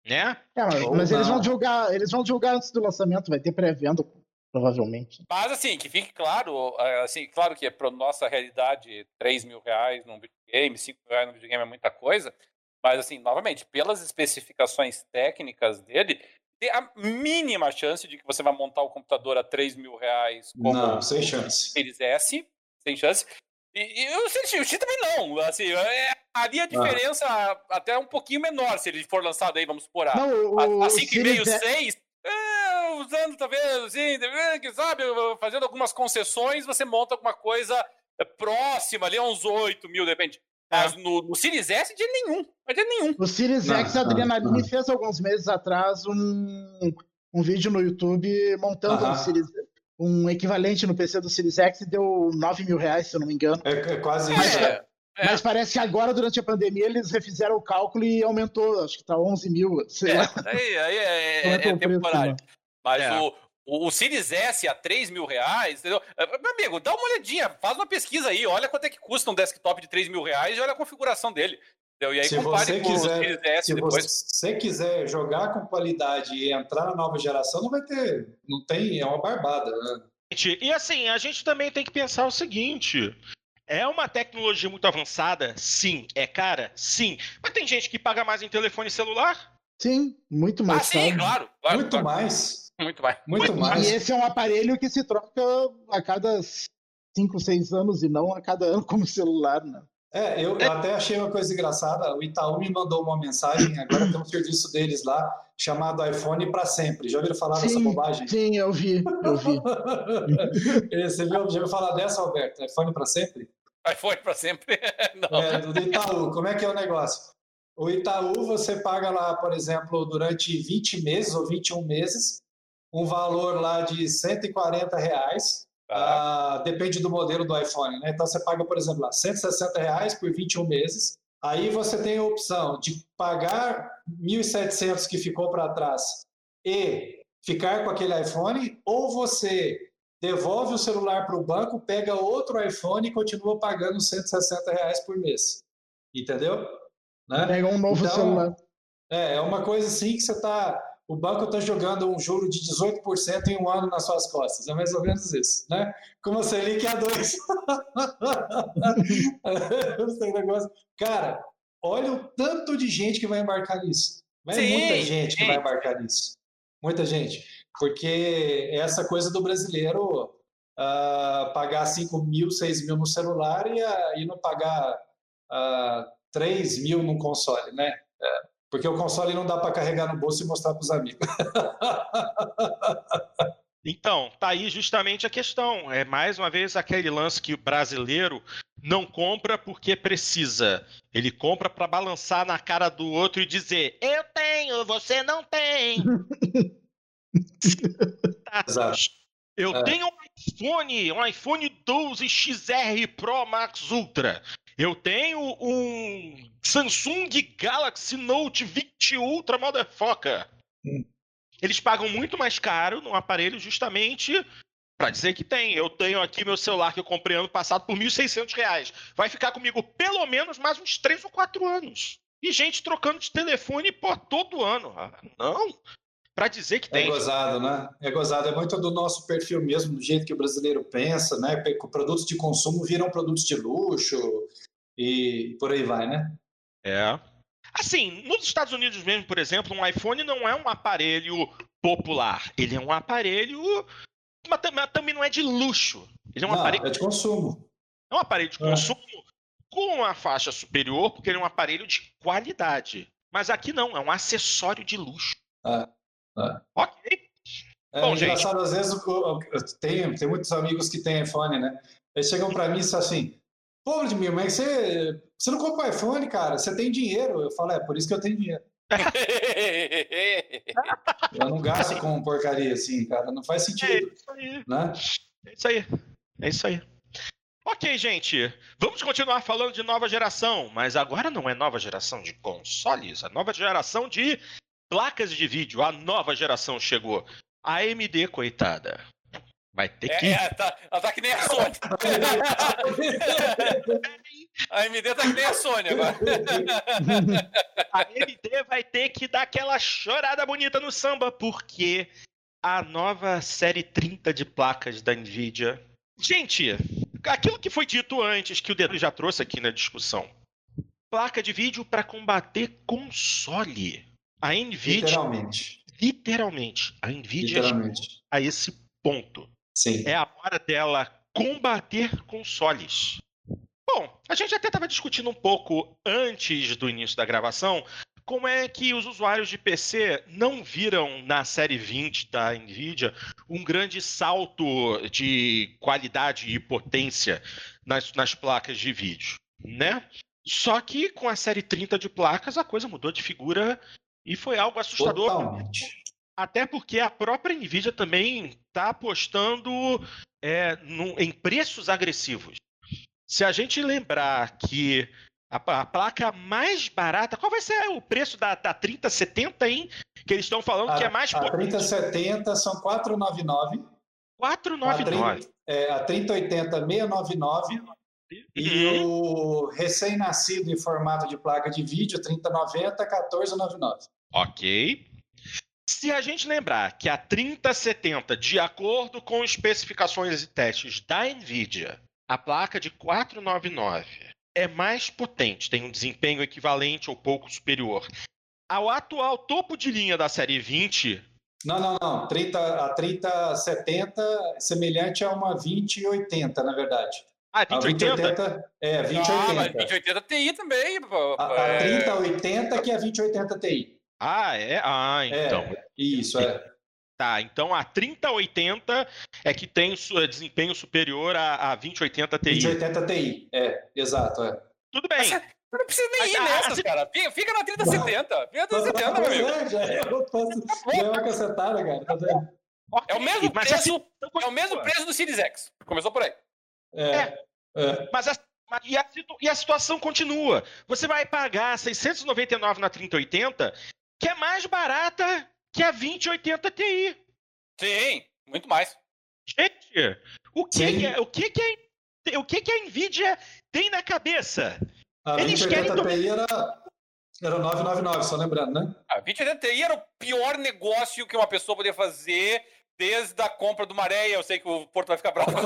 Né? É, mas, mas eles vão divulgar, eles vão divulgar antes do lançamento, vai ter pré-venda provavelmente. Mas assim, que fique claro, é, assim, claro que para nossa realidade, 3 mil reais num videogame, 5 mil reais num videogame é muita coisa, mas assim, novamente, pelas especificações técnicas dele, tem a mínima chance de que você vai montar o computador a 3 mil reais como não, sem chance. Series S, sem chance. E, e o X também não. Assim, é, ali a ah. diferença ah. até um pouquinho menor se ele for lançado aí, vamos supor. A, não, o, a 5,5, 6, é, usando talvez, assim, que sabe, fazendo algumas concessões, você monta alguma coisa é, próxima ali, uns 8 mil, de repente. Mas é. no, no Series S, de nenhum. De nenhum. O Series não, X, a Adrenaline não. fez alguns meses atrás um, um vídeo no YouTube montando um, Series, um equivalente no PC do Series X e deu 9 mil reais, se eu não me engano. É, é quase Mas, isso. É. É. Mas parece que agora, durante a pandemia, eles refizeram o cálculo e aumentou, acho que tá 11 mil. É, aí, aí é, é, é temporário. Preço, Mas é. o, o, o Series S a 3 mil reais, entendeu? É, meu amigo, dá uma olhadinha, faz uma pesquisa aí, olha quanto é que custa um desktop de 3 mil reais e olha a configuração dele. Entendeu? E aí se você quiser, se depois. você quiser jogar com qualidade e entrar na nova geração, não vai ter, não tem, é uma barbada, né? E assim, a gente também tem que pensar o seguinte: é uma tecnologia muito avançada? Sim. É cara? Sim. Mas tem gente que paga mais em telefone celular? Sim, muito mais. Ah, sim, claro, claro, Muito claro. mais. Muito mais. Muito mais. E esse é um aparelho que se troca a cada 5, 6 anos e não a cada ano como celular, né? É, eu, eu até achei uma coisa engraçada. O Itaú me mandou uma mensagem, agora tem um serviço deles lá, chamado iPhone para sempre. Já ouviram falar sim, dessa bobagem? Sim, eu vi, eu vi. <laughs> Você viu, já ouviu falar dessa, Alberto? iPhone para sempre? iPhone para sempre? <laughs> Não. É, do Itaú. Como é que é o negócio? O Itaú, você paga lá, por exemplo, durante 20 meses ou 21 meses, um valor lá de 140 reais. Ah. depende do modelo do iPhone, né? Então você paga, por exemplo, lá 160 reais por 21 meses. Aí você tem a opção de pagar 1.700 que ficou para trás e ficar com aquele iPhone, ou você devolve o celular para o banco, pega outro iPhone e continua pagando 160 reais por mês. Entendeu? Né? Pega um novo então, celular. É, é uma coisa assim que você está. O banco está jogando um juro de 18% em um ano nas suas costas. É mais ou menos isso, né? Como a Selic a dois. <laughs> Cara, olha o tanto de gente que vai embarcar nisso. Mas é muita gente que vai embarcar nisso. Muita gente porque essa coisa do brasileiro uh, pagar 5 mil, 6 mil no celular e, uh, e não pagar uh, ah, 3 mil no console, né? É, porque o console não dá para carregar no bolso e mostrar para os amigos. <laughs> Então, tá aí justamente a questão. É mais uma vez aquele lance que o brasileiro não compra porque precisa. Ele compra para balançar na cara do outro e dizer: Eu tenho, você não tem. <laughs> Exato. Eu é. tenho um iPhone, um iPhone 12 XR Pro Max Ultra. Eu tenho um Samsung Galaxy Note 20 Ultra Motherfucker. Hum. Eles pagam muito mais caro no aparelho justamente Para dizer que tem. Eu tenho aqui meu celular que eu comprei ano passado por R$ 1.600. Vai ficar comigo pelo menos mais uns 3 ou 4 anos. E gente trocando de telefone, pô, todo ano. Não. Para dizer que tem. É gozado, né? É gozado. É muito do nosso perfil mesmo, do jeito que o brasileiro pensa, né? Produtos de consumo viram produtos de luxo e por aí vai, né? É. Assim, nos Estados Unidos mesmo, por exemplo, um iPhone não é um aparelho popular. Ele é um aparelho. Mas também não é de luxo. Ele é um não, aparelho. É de consumo. É um aparelho de é. consumo com uma faixa superior, porque ele é um aparelho de qualidade. Mas aqui não, é um acessório de luxo. É. é. Ok. É Bom, engraçado, gente... às vezes tem, tem muitos amigos que têm iPhone, né? Eles chegam para mim e falam assim: Pô, Vladimir, mas você, você não compra iPhone, cara? Você tem dinheiro. Eu falo: É, por isso que eu tenho dinheiro. <laughs> eu não gasto com porcaria assim, cara. Não faz sentido. É isso aí. Né? É isso aí. É isso aí. Ok, gente, vamos continuar falando de nova geração, mas agora não é nova geração de consoles, a nova geração de placas de vídeo. A nova geração chegou. A AMD, coitada. Vai ter que. É, é, tá, ela tá que nem a Sony. <laughs> a AMD tá que nem a Sony agora. a AMD vai ter que dar aquela chorada bonita no samba, porque a nova série 30 de placas da Nvidia. Gente, aquilo que foi dito antes, que o Dedo já trouxe aqui na discussão. Placa de vídeo para combater console. A Nvidia. Literalmente. Literalmente. A Nvidia literalmente. a esse ponto. Sim. É a hora dela combater consoles. Bom, a gente até estava discutindo um pouco antes do início da gravação como é que os usuários de PC não viram na série 20 da Nvidia um grande salto de qualidade e potência nas, nas placas de vídeo, né? Só que com a série 30 de placas a coisa mudou de figura e foi algo assustador. Totalmente. Até porque a própria Nvidia também está apostando é, no, em preços agressivos. Se a gente lembrar que a, a, placa mais barata. Qual vai ser o preço da, da 3070, hein? Que eles estão falando a, que é mais A 3070 são 499. 499. É, a 3080 699. Uhum. E o recém-nascido em formato de placa de vídeo 3090 1499. Ok. Se a gente lembrar que a 3070, de acordo com especificações e testes da Nvidia, a placa de 499 é mais potente, tem um desempenho equivalente ou pouco superior ao atual topo de linha da série 20. Não, não, não. 30, a 3070 é semelhante a uma 2080, na verdade. Ah, 2080? É, 2080. Ah, mas 2080 Ti também. A, a 3080 é... que é a 2080 Ti. Ah, é? Ah, então. É, isso, é. Tá, então a 3080 é que tem desempenho superior a, a 2080 Ti. 2080 Ti, é, exato, é. Tudo bem. Você não precisa nem ir nessas, cara. Fica na 3070. Fica na 3070, meu amigo. É, já é, eu posso, já é uma cacetada, cara. Tá vendo? É o mesmo preço, assim, é o mesmo preço do Series X. Começou por aí. É. é. é. Mas a, e, a, e a situação continua. Você vai pagar 699 na 3080, que é mais barata que a 2080 Ti. Sim, muito mais. Gente, o que, que é, o que, que é, o que, que a Nvidia tem na cabeça? A Eles 2080 querem... Ti era, era 999, só lembrando, né? A 2080 Ti era o pior negócio que uma pessoa podia fazer desde a compra do Maré. Eu sei que o Porto vai ficar bravo. <laughs>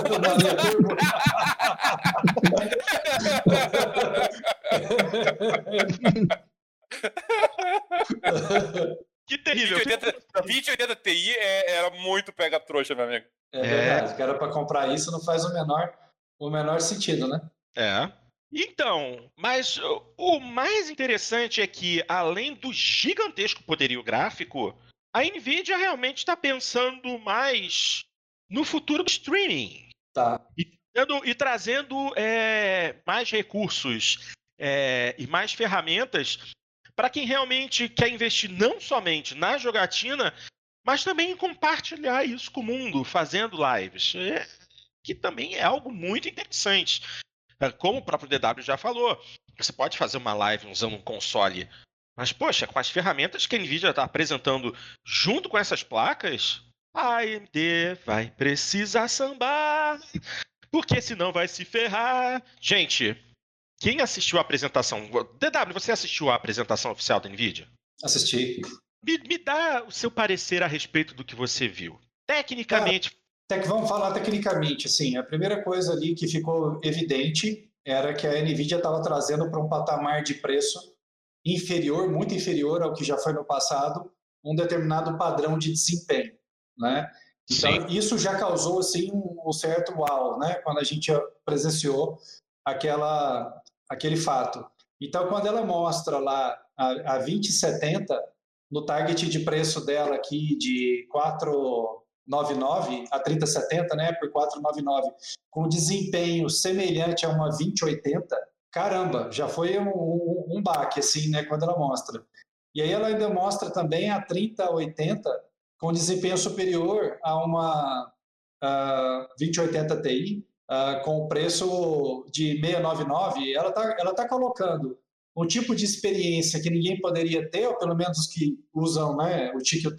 <laughs> <laughs> <laughs> Que terrível. 2080, Ti é, era muito pega-trouxa, meu amigo. É verdade, é. que era para comprar isso não faz o menor, o menor sentido, né? É. Então, mas o mais interessante é que, além do gigantesco poderio gráfico, a Nvidia realmente está pensando mais no futuro do streaming. Tá. E, e trazendo é, mais recursos é, e mais ferramentas para quem realmente quer investir não somente na jogatina, mas também compartilhar isso com o mundo, fazendo lives. É, que também é algo muito interessante. É, como o próprio DW já falou, você pode fazer uma live usando um console, mas, poxa, com as ferramentas que a Nvidia está apresentando junto com essas placas, A AMD vai precisar sambar, porque senão vai se ferrar. Gente, quem assistiu a apresentação? DW, você assistiu a apresentação oficial da NVIDIA? Assisti. Me, me dá o seu parecer a respeito do que você viu. Tecnicamente. Ah, vamos falar tecnicamente. Assim, a primeira coisa ali que ficou evidente era que a NVIDIA estava trazendo para um patamar de preço inferior, muito inferior ao que já foi no passado, um determinado padrão de desempenho, né? Então, Sim. isso já causou assim um certo uau, né? Quando a gente presenciou aquela aquele fato. Então, quando ela mostra lá a, a 2070 no target de preço dela aqui de 499 a 3070, né, por 499, com desempenho semelhante a uma 2080, caramba, já foi um, um, um baque, assim, né, quando ela mostra. E aí ela ainda mostra também a 3080 com desempenho superior a uma uh, 2080 Ti, uh, com o preço de 699. Ela está ela tá colocando um tipo de experiência que ninguém poderia ter, ou pelo menos que usam né, o tique o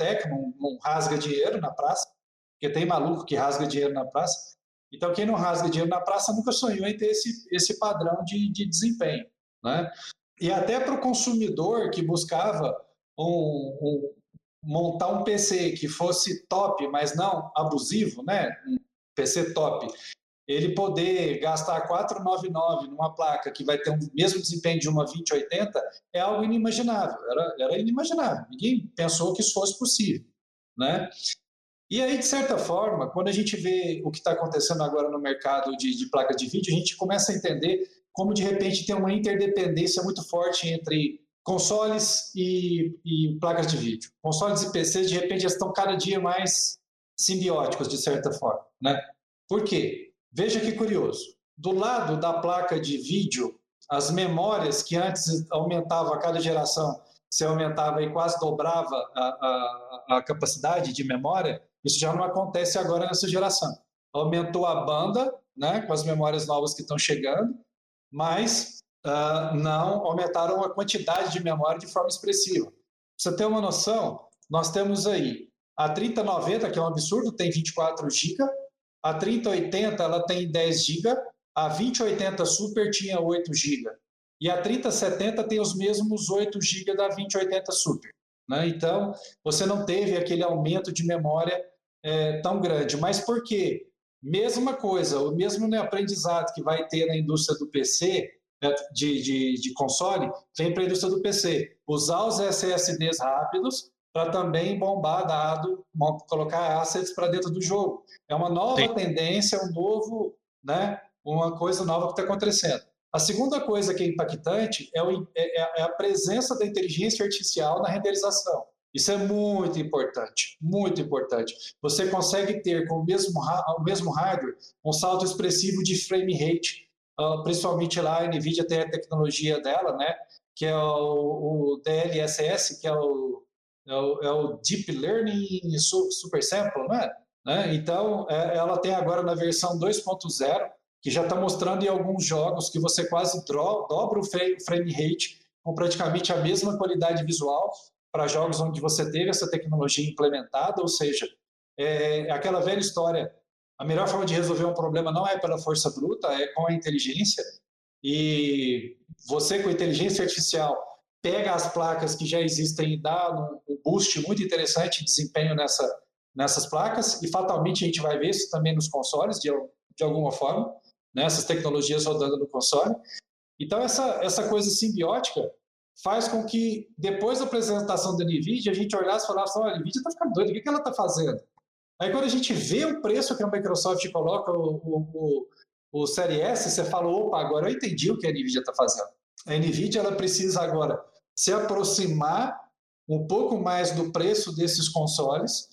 não rasga dinheiro na praça, porque tem maluco que rasga dinheiro na praça. Então, quem não rasga dinheiro na praça nunca sonhou em ter esse, esse padrão de, de desempenho. Né? E até para o consumidor que buscava um, um, montar um PC que fosse top, mas não abusivo, né? um PC top, ele poder gastar 499 numa placa que vai ter o mesmo desempenho de uma 2080 é algo inimaginável. Era, era inimaginável. Ninguém pensou que isso fosse possível. Né? E aí, de certa forma, quando a gente vê o que está acontecendo agora no mercado de, de placa de vídeo, a gente começa a entender como, de repente, tem uma interdependência muito forte entre consoles e, e placas de vídeo. Consoles e PCs, de repente, estão cada dia mais simbióticos, de certa forma. Né? Por quê? Veja que curioso. Do lado da placa de vídeo, as memórias que antes aumentavam a cada geração, se aumentava e quase dobrava a, a, a capacidade de memória, isso já não acontece agora nessa geração. Aumentou a banda, né, com as memórias novas que estão chegando, mas uh, não aumentaram a quantidade de memória de forma expressiva. Pra você ter uma noção, nós temos aí a 3090, que é um absurdo, tem 24 GB, a 3080 ela tem 10 GB, a 2080 Super tinha 8 GB, e a 3070 tem os mesmos 8 GB da 2080 Super. Né? Então, você não teve aquele aumento de memória é, tão grande. Mas por quê? Mesma coisa, o mesmo né, aprendizado que vai ter na indústria do PC, né, de, de, de console, vem para a indústria do PC. Usar os SSDs rápidos para também bombar dado, colocar assets para dentro do jogo. É uma nova Sim. tendência, um novo, né, uma coisa nova que está acontecendo. A segunda coisa que é impactante é, o, é, é, é a presença da inteligência artificial na renderização. Isso é muito importante, muito importante. Você consegue ter com o mesmo, o mesmo hardware um salto expressivo de frame rate, uh, principalmente lá a NVIDIA tem a tecnologia dela, né, que é o, o DLSS, que é o, é o, é o Deep Learning Super Sample, não é? Né? Então, é, ela tem agora na versão 2.0, que já está mostrando em alguns jogos que você quase dobra o frame rate com praticamente a mesma qualidade visual para jogos onde você teve essa tecnologia implementada, ou seja, é aquela velha história. A melhor forma de resolver um problema não é pela força bruta, é com a inteligência. E você, com inteligência artificial, pega as placas que já existem e dá um boost muito interessante de desempenho nessa, nessas placas, e fatalmente a gente vai ver isso também nos consoles, de, de alguma forma, né, essas tecnologias rodando no console. Então, essa, essa coisa simbiótica faz com que, depois da apresentação da NVIDIA, a gente olhasse e falasse, olha, a NVIDIA está ficando doida, o que, que ela está fazendo? Aí quando a gente vê o preço que a Microsoft coloca o, o, o, o Série S, você fala, opa, agora eu entendi o que a NVIDIA está fazendo. A NVIDIA ela precisa agora se aproximar um pouco mais do preço desses consoles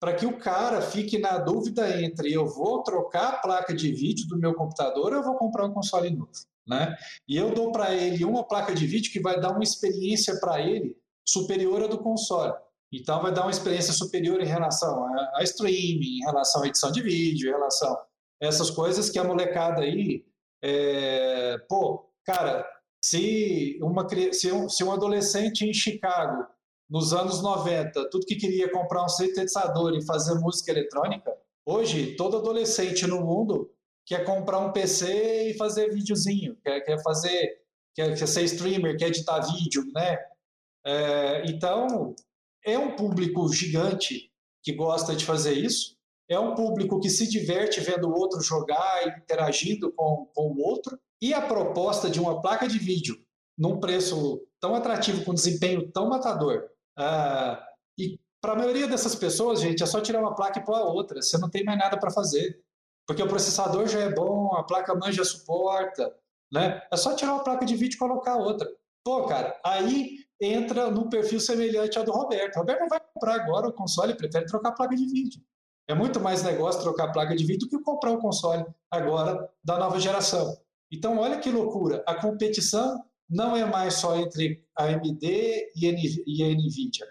para que o cara fique na dúvida entre eu vou trocar a placa de vídeo do meu computador ou eu vou comprar um console novo. Né? E eu dou para ele uma placa de vídeo que vai dar uma experiência para ele superior à do console. Então, vai dar uma experiência superior em relação a, a streaming, em relação à edição de vídeo, em relação a essas coisas que a molecada aí. É, pô, cara, se, uma, se, um, se um adolescente em Chicago nos anos 90, tudo que queria comprar um sintetizador e fazer música eletrônica, hoje todo adolescente no mundo quer comprar um PC e fazer videozinho, quer, quer fazer, quer, quer ser streamer, quer editar vídeo, né? É, então, é um público gigante que gosta de fazer isso, é um público que se diverte vendo o outro jogar e interagindo com, com o outro, e a proposta de uma placa de vídeo num preço tão atrativo, com desempenho tão matador, uh, e para a maioria dessas pessoas, gente, é só tirar uma placa e pôr a outra, você não tem mais nada para fazer. Porque o processador já é bom, a placa mãe já suporta, né? É só tirar uma placa de vídeo e colocar outra. Pô, cara, aí entra num perfil semelhante ao do Roberto. O Roberto não vai comprar agora o console, prefere trocar a placa de vídeo. É muito mais negócio trocar a placa de vídeo do que comprar o console agora da nova geração. Então, olha que loucura. A competição não é mais só entre a AMD e a NVIDIA.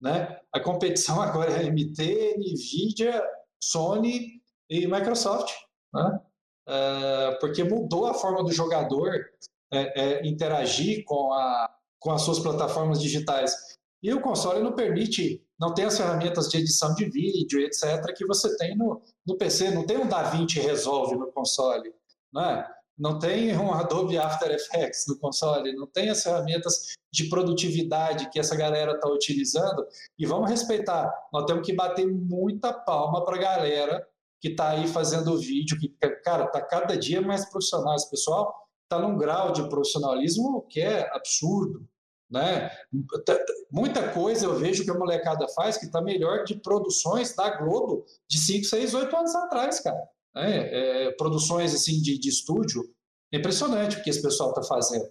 Né? A competição <laughs> agora é AMD, NVIDIA, Sony e Microsoft, né? É, porque mudou a forma do jogador é, é, interagir com, a, com as suas plataformas digitais. E o console não permite, não tem as ferramentas de edição de vídeo, etc., que você tem no, no PC. Não tem um DaVinci Resolve no console, né? Não tem um Adobe After Effects no console, não tem as ferramentas de produtividade que essa galera está utilizando. E vamos respeitar, nós temos que bater muita palma para a galera que está aí fazendo vídeo, que, cara, está cada dia mais profissional. Esse pessoal está num grau de profissionalismo que é absurdo. Né? Muita coisa eu vejo que a molecada faz que está melhor de produções da Globo de 5, 6, 8 anos atrás, cara. É, é, produções assim de, de estúdio, é impressionante o que esse pessoal está fazendo.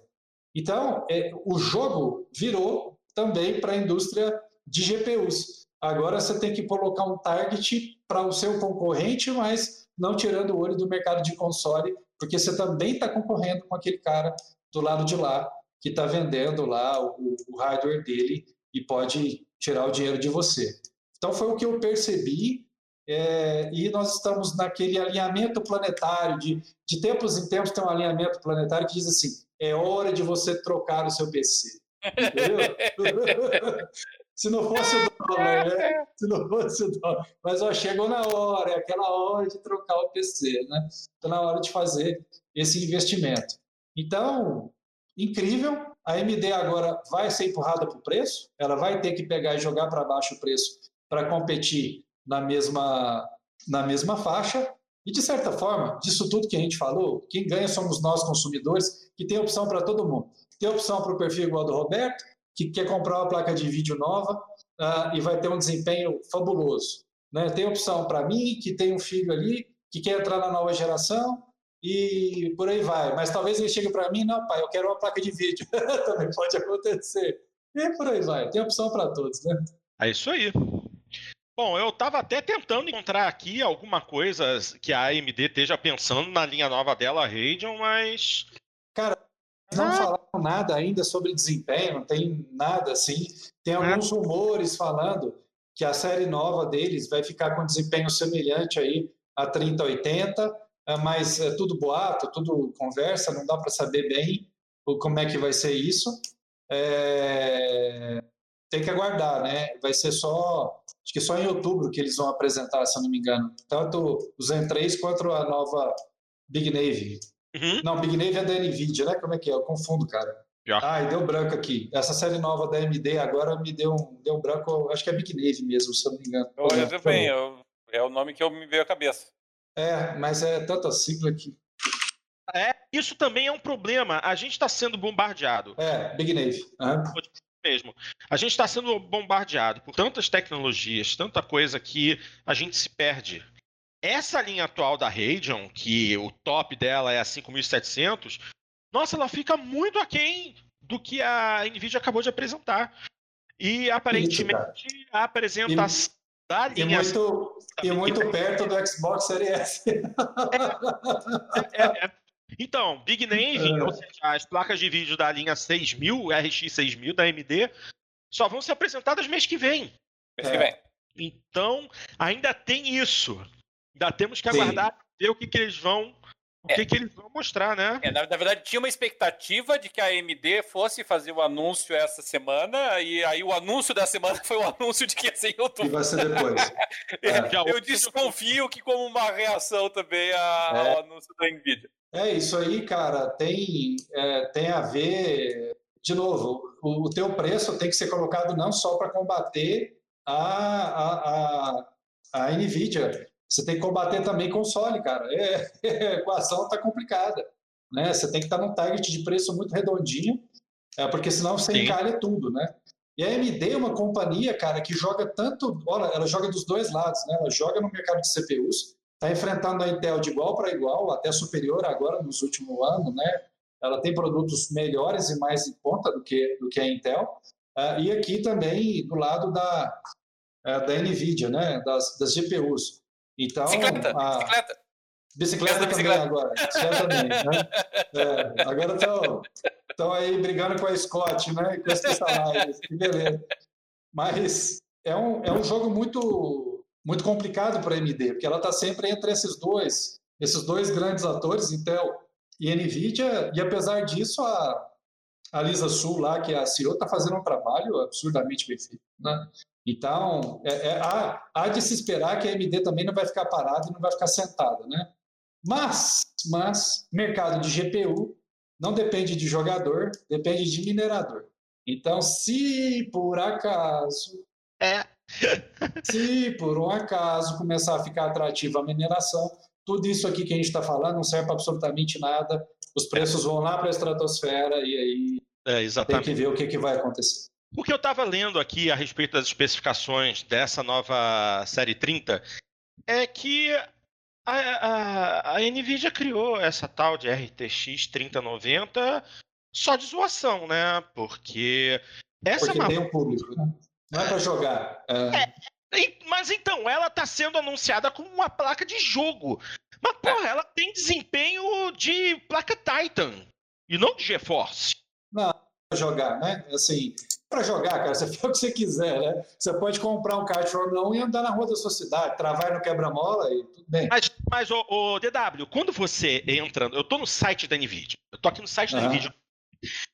Então, é, o jogo virou também para a indústria de GPUs. Agora você tem que colocar um target para o seu concorrente, mas não tirando o olho do mercado de console, porque você também está concorrendo com aquele cara do lado de lá que está vendendo lá o, o hardware dele e pode tirar o dinheiro de você. Então foi o que eu percebi é, e nós estamos naquele alinhamento planetário de, de tempos em tempos tem um alinhamento planetário que diz assim é hora de você trocar o seu PC. <laughs> Se não fosse o dólar, né? Se não fosse o dólar. Mas ó, chegou na hora, é aquela hora de trocar o PC, né? Está na hora de fazer esse investimento. Então, incrível. A AMD agora vai ser empurrada para o preço, ela vai ter que pegar e jogar para baixo o preço para competir na mesma, na mesma faixa. E, de certa forma, disso tudo que a gente falou, quem ganha somos nós, consumidores, que tem opção para todo mundo. Tem opção para o perfil igual do Roberto, que quer comprar uma placa de vídeo nova uh, e vai ter um desempenho fabuloso. Né? Tem opção para mim, que tem um filho ali, que quer entrar na nova geração e por aí vai. Mas talvez ele chegue para mim, não, pai, eu quero uma placa de vídeo. <laughs> Também pode acontecer. E por aí vai. Tem opção para todos, né? É isso aí. Bom, eu estava até tentando encontrar aqui alguma coisa que a AMD esteja pensando na linha nova dela, a Radeon, mas. Cara, não ah. falaram nada ainda sobre desempenho, não tem nada assim. Tem alguns ah. rumores falando que a série nova deles vai ficar com desempenho semelhante aí a 3080, é, mas é tudo boato, tudo conversa, não dá para saber bem como é que vai ser isso. É... Tem que aguardar, né? Vai ser só, acho que só em outubro que eles vão apresentar, se eu não me engano. Tanto o Zen 3 quanto a nova Big Navy. Uhum. Não, Big Navy é da NVIDIA, né? Como é que é? Eu confundo, cara. Já. Ai, deu branco aqui. Essa série nova da AMD agora me deu um, deu um branco, acho que é Big Navy mesmo, se eu não me engano. Olha, é, bem, eu, é o nome que eu me veio à cabeça. É, mas é tanta sigla que. É, isso também é um problema. A gente está sendo bombardeado. É, Big Navy. Uhum. Mesmo. A gente está sendo bombardeado por tantas tecnologias, tanta coisa que a gente se perde. Essa linha atual da Radeon, que o top dela é a 5700, nossa, ela fica muito aquém do que a Nvidia acabou de apresentar. E aparentemente Isso, a apresentação e, da linha. E muito, e muito perto do Xbox Series S. É, é, é, então, Big Navy, é. ou seja, as placas de vídeo da linha 6000, RX 6000 da AMD, só vão ser apresentadas mês que vem. Mês que vem. Então, ainda tem isso. Ainda temos que aguardar ver o que, que eles vão o que, é, que eles vão mostrar, né? É, na, na, verdade, tinha uma expectativa de que a AMD fosse fazer o anúncio essa semana, e aí o anúncio da semana <laughs> foi o anúncio de que ia ser em outubro. E vai ser depois. <laughs> é. Eu desconfio que como uma reação também a, é. ao anúncio da NVIDIA. É, isso aí, cara, tem, é, tem a ver, de novo, o, o teu preço tem que ser colocado não só para combater a, a, a, a NVIDIA, você tem que combater também console, cara. <laughs> É, a equação está complicada. Né? Você tem que estar num target de preço muito redondinho, é, porque senão você Sim. encalha tudo, né? E a AMD é uma companhia, cara, que joga tanto. Olha, ela joga dos dois lados, né? Ela joga no mercado de CPUs, está enfrentando a Intel de igual para igual, até superior agora nos últimos anos, né? Ela tem produtos melhores e mais em conta do que, do que a Intel. Uh, e aqui também do lado da, uh, da NVIDIA, né? Das, das GPUs. Então, bicicleta, a... bicicleta. Bicicleta, também bicicleta. agora. Bicicleta também, né? É, agora estão aí brigando com a Scott, né? Com esse salário. Que beleza. Mas é um, é um jogo muito, muito complicado para a AMD, porque ela está sempre entre esses dois, esses dois grandes atores, Intel e NVIDIA, e apesar disso, a, a Lisa Sul lá, que é a CEO, está fazendo um trabalho absurdamente bem feito. Né? Então, é, é, há, há, de se esperar que a AMD também não vai ficar parada e não vai ficar sentada, né? Mas, mas, mercado de GPU não depende de jogador, depende de minerador. Então, se por acaso... É. se por um acaso começar a ficar atrativa a mineração, tudo isso aqui que a gente está falando não serve para absolutamente nada. Os preços vão lá para a estratosfera e aí é, tem que ver o que, que vai acontecer. O que eu estava lendo aqui a respeito das especificações dessa nova série 30 é que a, a, a Nvidia criou essa tal de RTX 3090 só de zoação, né? Porque essa Porque é uma... tem um público, né? Não é para jogar. É... É, mas então, ela está sendo anunciada como uma placa de jogo. Mas, porra, ela tem desempenho de placa Titan e não de GeForce. Não, jogar, né? Assim, para jogar, cara, você <laughs> faz o que você quiser, né? Você pode comprar um kart Fórmula 1 e andar na rua da sua cidade, travar no quebra-mola e tudo bem. Mas, mas o, o, DW, quando você entra, eu tô no site da NVIDIA, eu tô aqui no site da NVIDIA,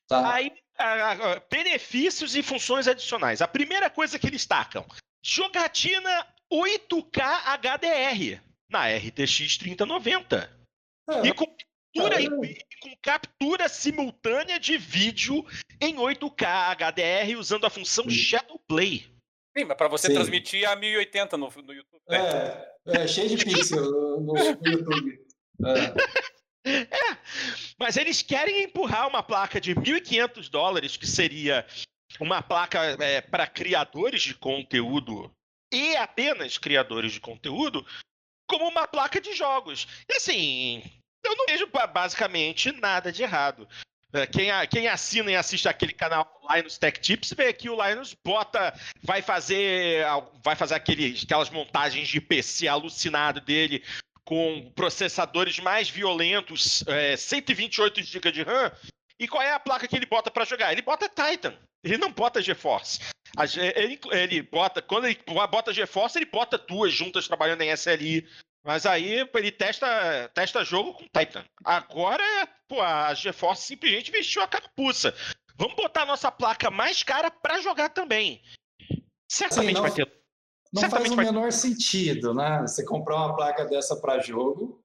tá. aí a, a, benefícios e funções adicionais. A primeira coisa que eles tacam, jogatina 8K HDR na RTX 3090. É. E com captura, em, com captura simultânea de vídeo em 8K HDR usando a função Shadow Play. Sim, mas para você Sim. transmitir a 1080 no, no YouTube. Né? É, é cheio de pixel no, no YouTube. É. é. mas eles querem empurrar uma placa de 1.500 dólares, que seria uma placa é, para criadores de conteúdo e apenas criadores de conteúdo, como uma placa de jogos. E assim, eu não vejo basicamente nada de errado. É, quem, quem assina e assiste aquele canal Linus Tech Tips vê que o Linus bota, vai fazer, vai fazer aqueles, aquelas montagens de PC alucinado dele com processadores mais violentos, é, 128 GB de RAM. E qual é a placa que ele bota para jogar? Ele bota Titan. Ele não bota GeForce. Ele, ele bota, quando ele bota GeForce, ele bota duas juntas trabalhando em SLI mas aí ele testa, testa jogo com Titan. Agora, pô, a GeForce simplesmente vestiu a carapuça. Vamos botar a nossa placa mais cara para jogar também. Certamente não, vai ter. Não Certamente faz o menor sentido, né? Você comprar uma placa dessa para jogo.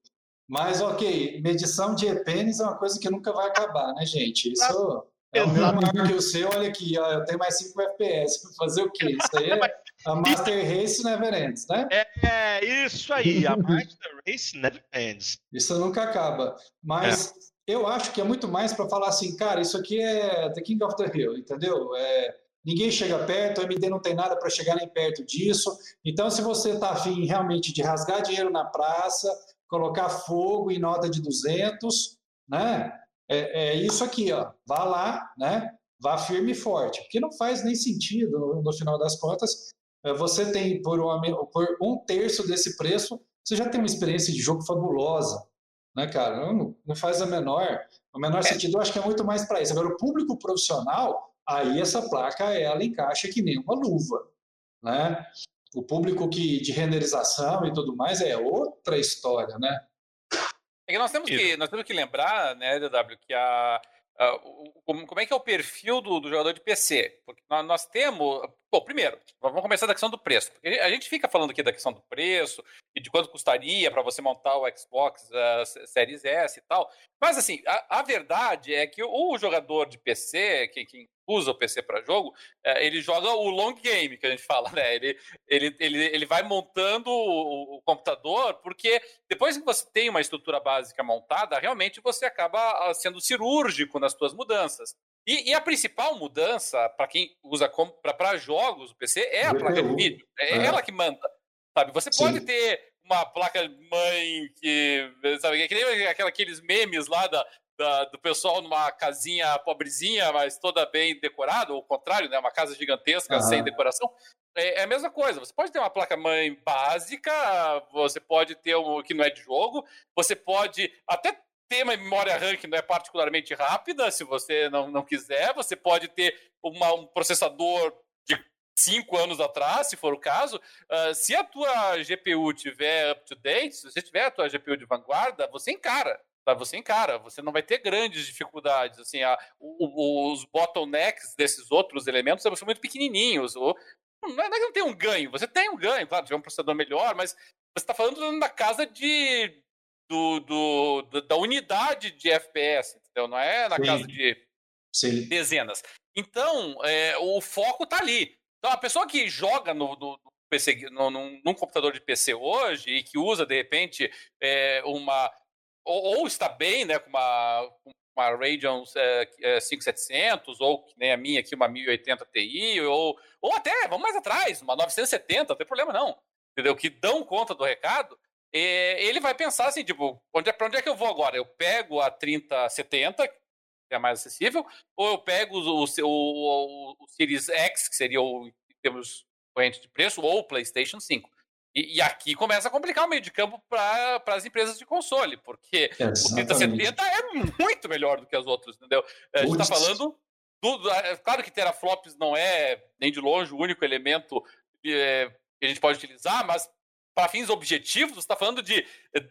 Mas, ok, medição de EPNs é uma coisa que nunca vai acabar, né, gente? Isso. É o mesmo que o seu, olha aqui, ó, eu tenho mais 5 FPS. Fazer o quê? <laughs> Isso aí é a Master Race Never Ends, né? É, isso aí, a Master Race Never Ends. Isso nunca acaba. Mas é. eu acho que é muito mais para falar assim, cara, isso aqui é The King of the Hill, entendeu? É, ninguém chega perto, a AMD não tem nada para chegar nem perto disso. Então, se você está afim realmente de rasgar dinheiro na praça, colocar fogo em nota de 200, né? é, é isso aqui, ó. Vá lá, né? Vá firme e forte, porque não faz nem sentido, no, no final das contas, é, você tem por, uma, por, um terço desse preço, você já tem uma experiência de jogo fabulosa, né, cara? Não, não faz a menor, o menor é. sentido. Eu acho que é muito mais para isso. Agora, o público profissional, aí essa placa ela encaixa que nem uma luva, né? O público que de renderização e tudo mais é outra história, né? É que nós temos que, nós temos que lembrar, né, DW, que a, Uh, como, como, é que é o perfil do, do jogador de PC? Porque nós, nós, temos. Bom, primeiro, vamos começar da questão do preço. A gente fica falando aqui da questão do preço e de quanto custaria para você montar o Xbox uh, Series S e tal. Mas, assim, a, a verdade é que o, jogador de PC, quem, quem usa o PC para jogo, é, ele joga o long game, que a gente <laughs> fala, né? Ele, ele, ele, ele vai montando o, o, computador, porque depois que você tem uma estrutura básica montada, realmente você acaba ah, sendo cirúrgico nas suas mudanças. E, e, a principal mudança para quem usa para jogos o PC é a placa de vídeo. É, é ela que manda. Sabe? Você pode Sim. ter uma placa mãe que. Sabe, que nem aqueles memes lá da, da, do pessoal numa casinha pobrezinha, mas toda bem decorada, ou o contrário, né? Uma casa gigantesca uhum. sem decoração. É, é, a mesma coisa. Você pode ter uma placa-mãe básica, você pode ter um que não é de jogo, você pode até ter uma memória RAM que não é particularmente rápida, se você não, não quiser, você pode ter uma, um processador de cinco anos atrás, se for o caso. Uh, se a tua GPU tiver up to date, se você tiver a tua GPU de vanguarda, você encara Tá? Você encara, você não vai ter grandes dificuldades. Assim, a, o, os bottlenecks desses outros elementos são muito pequenininhos. O, não é que não tem um ganho, você tem um ganho, claro, tiver um processador melhor, mas você está falando da casa de, do, do, da unidade de FPS, entendeu? Não é na Sim. casa de Sim. dezenas. Então, é, o foco está ali. Então, a pessoa que joga no, no, no PC, no, num, num, computador de PC hoje e que usa, de repente, é, uma ou, ou, está bem, né, com uma, uma Radeon é, 5700, ou que nem a minha aqui, uma 1080 Ti, ou, ou até, vamos mais atrás, uma 970, não tem problema não, entendeu? Que dão conta do recado, ele vai pensar assim, tipo, onde é, para onde é que eu vou agora? Eu pego a 3070, que é mais acessível, ou eu pego o, o, o, o Series X, que seria o, em termos corrente de preço, ou o PlayStation 5. E, e, aqui começa a complicar o meio de campo para as empresas de console, porque Exatamente. o 3070 é muito melhor do que as outras, entendeu? A gente está falando. Do, é claro que teraflops não é nem de longe o único elemento é, que a gente pode utilizar, mas para fins objetivos, você está falando de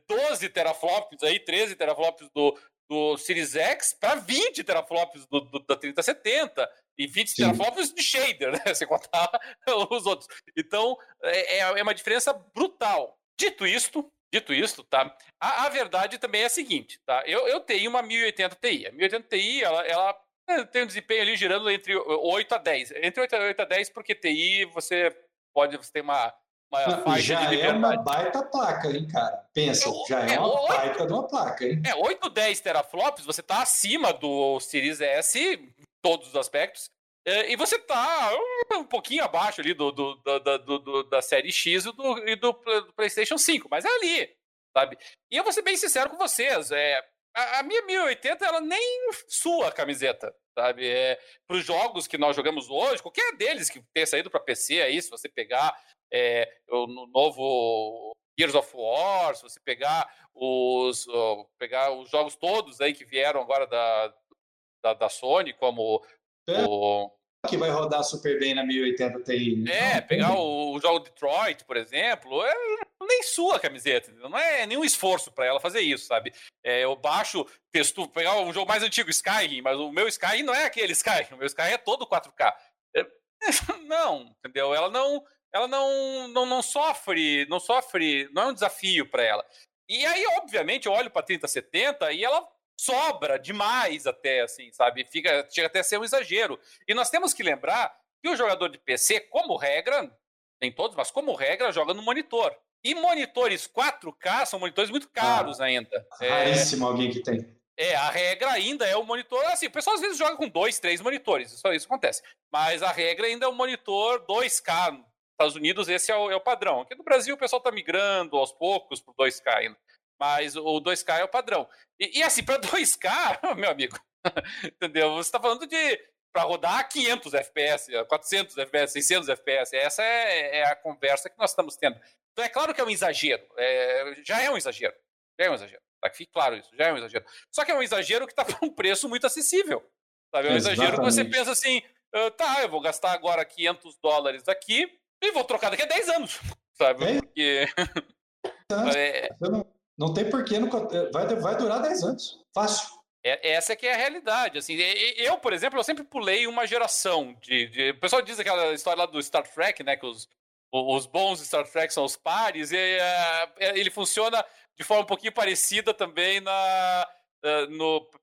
12 teraflops, aí, 13 teraflops do, do Series X para 20 teraflops do, do, da 3070 e 20 Sim. teraflops de shader, <laughs> né? Sem contar <laughs> os outros. Então, é, é, é uma diferença brutal. Dito isto, dito isto, tá? A, a, verdade também é a seguinte, tá? Eu, eu tenho uma 1080 Ti. A 1080 Ti, ela, ela é, tem um desempenho ali girando entre 8 a 10. Entre 8 a, 8 a 10, porque TI você pode, você tem uma, uma já é uma baita placa, hein, cara? Pensa, é, já é, é uma 8, baita de uma placa, hein? É, 8, 10 teraflops, você tá acima do Series S todos os aspectos. É, e você tá um pouquinho abaixo ali do, do, do, do da série X e do, e do, PlayStation 5, mas é ali, sabe? E eu vou ser bem sincero com vocês, é, a, a minha 1080 ela nem sua a camiseta, sabe? É, para os jogos que nós jogamos hoje, qualquer deles que tenha saído para PC aí, se você pegar é, o no novo Gears of War, se você pegar os, pegar os jogos todos aí que vieram agora da, da, da Sony, como é. o. Que vai rodar super bem na 1080 Ti. Né? É, pegar o, o, jogo Detroit, por exemplo, é nem sua camiseta, não é nenhum esforço para ela fazer isso, sabe? É, eu baixo, texto, pegar um jogo mais antigo, Skyrim, mas o meu Skyrim não é aquele <laughs> Skyrim, o meu Skyrim é todo 4K. É, <laughs> não, entendeu? Ela não, ela não, não, não sofre, não sofre, não é um desafio para ela. E aí, obviamente, eu olho para 3070 e ela sobra demais até, assim, sabe? Fica, chega até a ser um exagero. E nós temos que lembrar que o jogador de PC, como regra, nem todos, mas como regra, joga no monitor. E monitores 4K são monitores muito caros ah, ainda. Raríssimo é, alguém que tem. É, a regra ainda é o monitor. Assim, o pessoal às vezes joga com dois, três monitores, isso, isso acontece. Mas a regra ainda é o monitor 2K. Nos Estados Unidos, esse é o, é o padrão. Aqui no Brasil, o pessoal está migrando aos poucos para 2K ainda. Mas o 2K é o padrão. E, e assim, para 2K, <laughs> meu amigo, <laughs> entendeu? Você está falando de para rodar 500 FPS, 400 FPS, 600 FPS. Essa é, é, a conversa que nós estamos tendo. Então é claro que é um exagero. É, já é um exagero. Já é um exagero. Tá? Que fique claro isso. Já é um exagero. Só que é um exagero que está por um preço muito acessível. Sabe? É um Exatamente. exagero que você pensa assim, ah, tá, eu vou gastar agora 500 dólares aqui e vou trocar daqui a 10 anos. <laughs> Sabe? É. Porque... é, Não tem porquê, vai, vai durar 10 anos. Fácil. É, essa é que é a realidade. Assim, eu, por exemplo, eu sempre pulei uma geração de, de, O pessoal diz aquela história lá do Star Trek, né? Que os, os bons Star Trek são os pares, e é, ele funciona de forma um pouquinho parecida também na,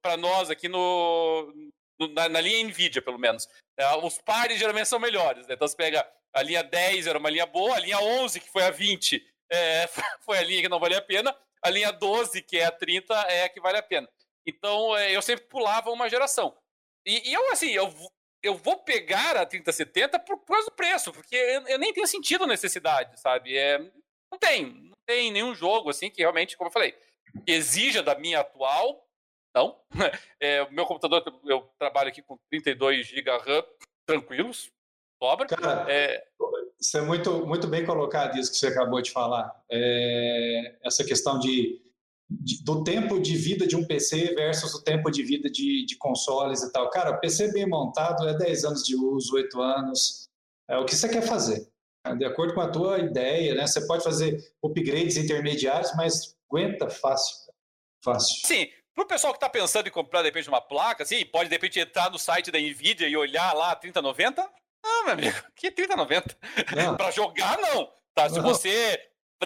para nós aqui no, no na, na, linha NVIDIA, pelo menos. É, os pares geralmente são melhores. Né? Então você pega a linha 10 era uma linha boa, a linha 11, que foi a 20, é, <laughs> foi a linha que não valia a pena, a linha 12, que é a 30, é a que vale a pena. Então, é, eu sempre pulava uma geração. E, e, eu, assim, eu, eu vou pegar a 3070 por causa do preço, porque eu, eu nem tenho sentido necessidade, sabe? É, não tem, não tem nenhum jogo, assim, que realmente, como eu falei, exija da minha atual, não. <laughs> É, o meu computador, eu trabalho aqui com 32 GB RAM, tranquilos, sobra. Cara, é... isso é muito, muito bem colocado, isso que você acabou de falar. É, essa questão de do tempo de vida de um PC versus o tempo de vida de, de consoles e tal. Cara, PC bem montado é 10 anos de uso, 8 anos. É o que você quer fazer. De acordo com a tua ideia, né? Você pode fazer upgrades intermediários, mas aguenta fácil. Fácil. Sim, para o pessoal que está pensando em comprar, de repente, uma placa, assim, pode, de repente, entrar no site da NVIDIA e olhar lá 3090. Não, meu amigo, que 3090? para jogar, não. Tá? Se não. você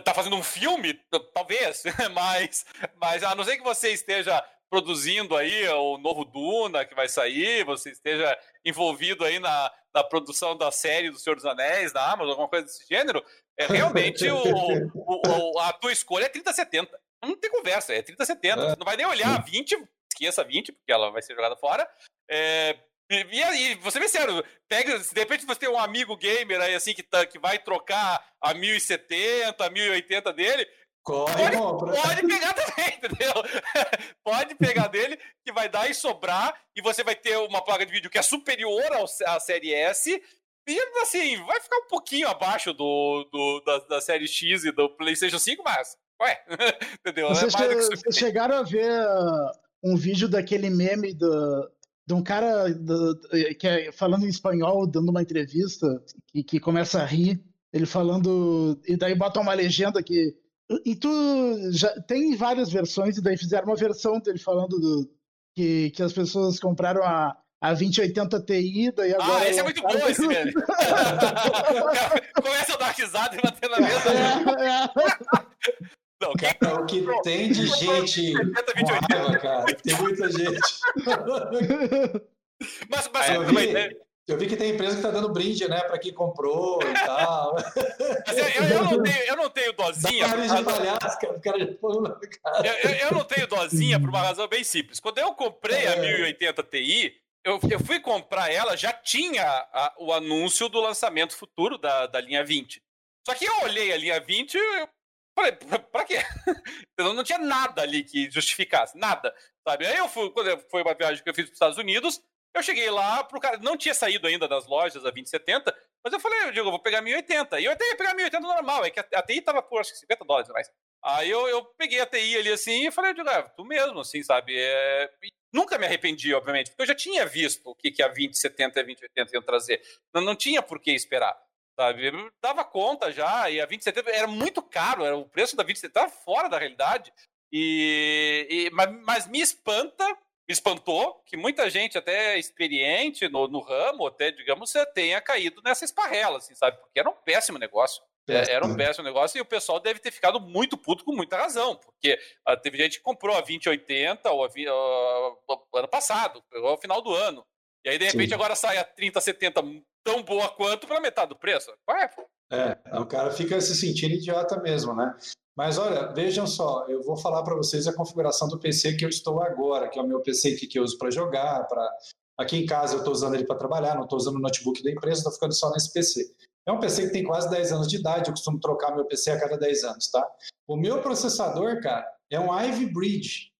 tá fazendo um filme, talvez, <laughs> mas, mas a não ser que você esteja produzindo aí o novo Duna que vai sair, você esteja envolvido aí na, na produção da série do Senhor dos Anéis, da Amazon, alguma coisa desse gênero, é realmente o, o, a tua escolha é 3070. Não tem conversa, é 3070. É. Você não vai nem olhar 20, esqueça 20, porque ela vai ser jogada fora. É, e aí, você vê sério, pega, de repente você tem um amigo gamer aí assim que, tá, que vai trocar a 1070, a 1080 dele. Corre, pode, pode pegar também, <laughs> entendeu? pode pegar dele, que vai dar e sobrar, e você vai ter uma placa de vídeo que é superior ao, à série S, e assim, vai ficar um pouquinho abaixo do, do da, da série X e do PlayStation 5, mas, ué, <laughs> entendeu? Vocês, é che vocês chegaram a ver uh, um vídeo daquele meme do, de um cara que é falando em espanhol, dando uma entrevista, que, que começa a rir, ele falando, e daí bota uma legenda que. E tu já tem várias versões, e daí fizeram uma versão dele falando do, que, que as pessoas compraram a, a 2080 Ti, daí agora. Ah, esse é muito bom, esse mesmo. <laughs> Começa a dar risada e bater na mesa. É, é. Não, cara, o que tem de gente com raiva, cara, tem muita gente. <laughs> mas, mas eu, vi, eu vi que tem empresa que tá dando brinde, né, para quem comprou e tal. Mas eu, eu, não, tenho, eu não tenho dosinha. Por palhaço, cara, o cara, eu, eu, eu não tenho dosinha por uma razão bem simples. Quando eu comprei é. a 1080 Ti, eu, eu fui comprar ela, já tinha a, o anúncio do lançamento futuro da, da linha 20. Só que eu olhei a linha 20 eu Falei, pra quê? <laughs> Não tinha nada ali que justificasse, nada, sabe? Aí eu fui, quando foi uma viagem que eu fiz para os Estados Unidos, eu cheguei lá pro cara, não tinha saído ainda das lojas a 2070, mas eu falei, eu digo, eu vou pegar 1080. E eu até ia pegar 1080 normal, é que a, TI tava por acho que 50 dólares mais. Aí eu, eu peguei a TI ali assim e falei, eu digo, ah, tu mesmo, assim, sabe? É... Nunca me arrependi, obviamente, porque eu já tinha visto o que, que a 2070 e a 2080 iam trazer. Não, não tinha por que esperar sabe? Eu dava conta já, e a 2070 era muito caro, era o preço da 2070 estava fora da realidade. E, e mas, mas, me espanta, me espantou que muita gente até experiente no, no ramo, até digamos, tenha caído nessa esparrela, assim, sabe? Porque era um péssimo negócio. É, era um péssimo negócio e o pessoal deve ter ficado muito puto com muita razão, porque uh, teve gente que comprou a 2080 ou a, uh, ano passado, ao final do ano. E aí, de repente, Sim. agora sai a 3070 tão boa quanto para metade do preço. É, o cara fica se sentindo idiota mesmo, né? Mas olha, vejam só, eu vou falar para vocês a configuração do PC que eu estou agora, que é o meu PC que eu uso para jogar, para aqui em casa eu estou usando ele para trabalhar, não estou usando o notebook da empresa, estou ficando só nesse PC. É um PC que tem quase 10 anos de idade, eu costumo trocar meu PC a cada 10 anos, tá? O meu processador, cara, é um Ivy Bridge.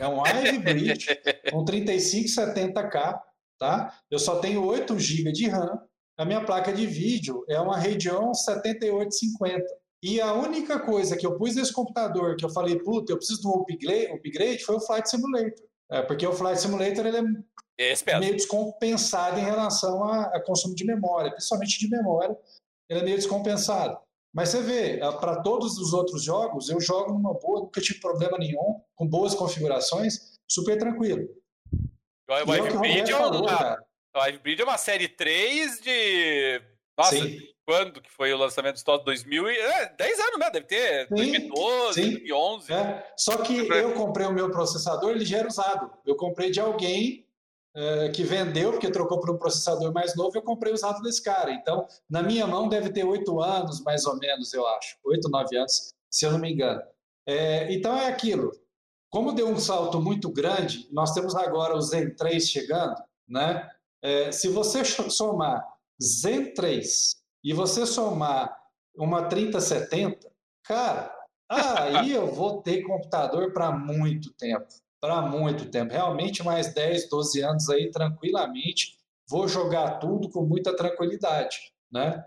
É um Ivy Bridge, <laughs> um 3570K, Tá? Eu só tenho 8 GB de RAM. A minha placa de vídeo é uma Radeon 7850. E a única coisa que eu pus nesse computador que eu falei, puta, eu preciso de um upgrade, upgrade foi o Flight Simulator. É, porque o Flight Simulator ele é Espero. meio descompensado em relação a, a, consumo de memória, principalmente de memória, ele é meio descompensado. Mas você vê, para todos os outros jogos, eu jogo numa boa, nunca tive problema nenhum, com boas configurações, super tranquilo. O E é o que Ivy o Bridge Roberto é uma- é uma série 3 de. Nossa, Sim. quando que foi o lançamento do Story? 2000 e... É, 10 anos, né? Deve ter. Sim, 2012, sim. 2011. É, Só que eu comprei o meu processador, ele já era usado. Eu comprei de alguém eh, que vendeu, porque trocou por um processador mais novo, eu comprei usado desse cara. Então, na minha mão deve ter oito anos, mais ou menos, eu acho. Oito, nove anos, se eu não me engano. É, então é aquilo. Como deu um salto muito grande, nós temos agora o Zen 3 chegando, né? É, se você somar Zen 3 e você somar uma 3070, cara, aí eu vou ter computador para muito tempo. Para muito tempo. Realmente, mais 10, 12 anos aí, tranquilamente. Vou jogar tudo com muita tranquilidade, né?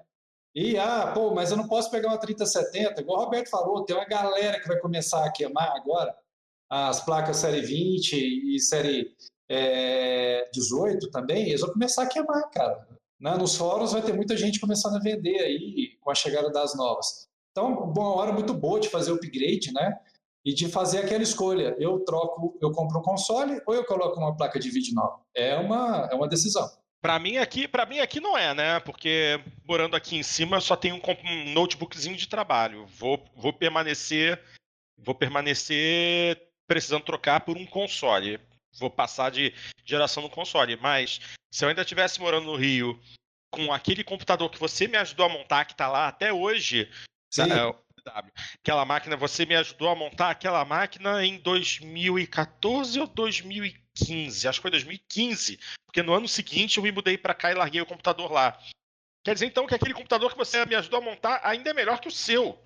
E, ah, pô, mas eu não posso pegar uma 3070, igual o Roberto falou, tem uma galera que vai começar a queimar agora as placas série 20 e série é, 18 também, eles vão começar a queimar, cara. Né? Nos fóruns vai ter muita gente começando a vender aí com a chegada das novas. Então, uma hora muito boa de fazer o upgrade, né? E de fazer aquela escolha. Eu troco, eu compro um console ou eu coloco uma placa de vídeo nova? É uma, é uma decisão. Pra mim aqui, para mim aqui não é, né? Porque morando aqui em cima eu só tenho um notebookzinho de trabalho. Vou, vou permanecer, vou permanecer precisando trocar por um console. Vou passar de geração no console. Mas se eu ainda estivesse morando no Rio com aquele computador que você me ajudou a montar, que tá lá até hoje, é, o W, aquela máquina, você me ajudou a montar aquela máquina em 2014 ou 2015? Acho que foi 2015, porque no ano seguinte eu me mudei para cá e larguei o computador lá. Quer dizer então que aquele computador que você me ajudou a montar ainda é melhor que o seu.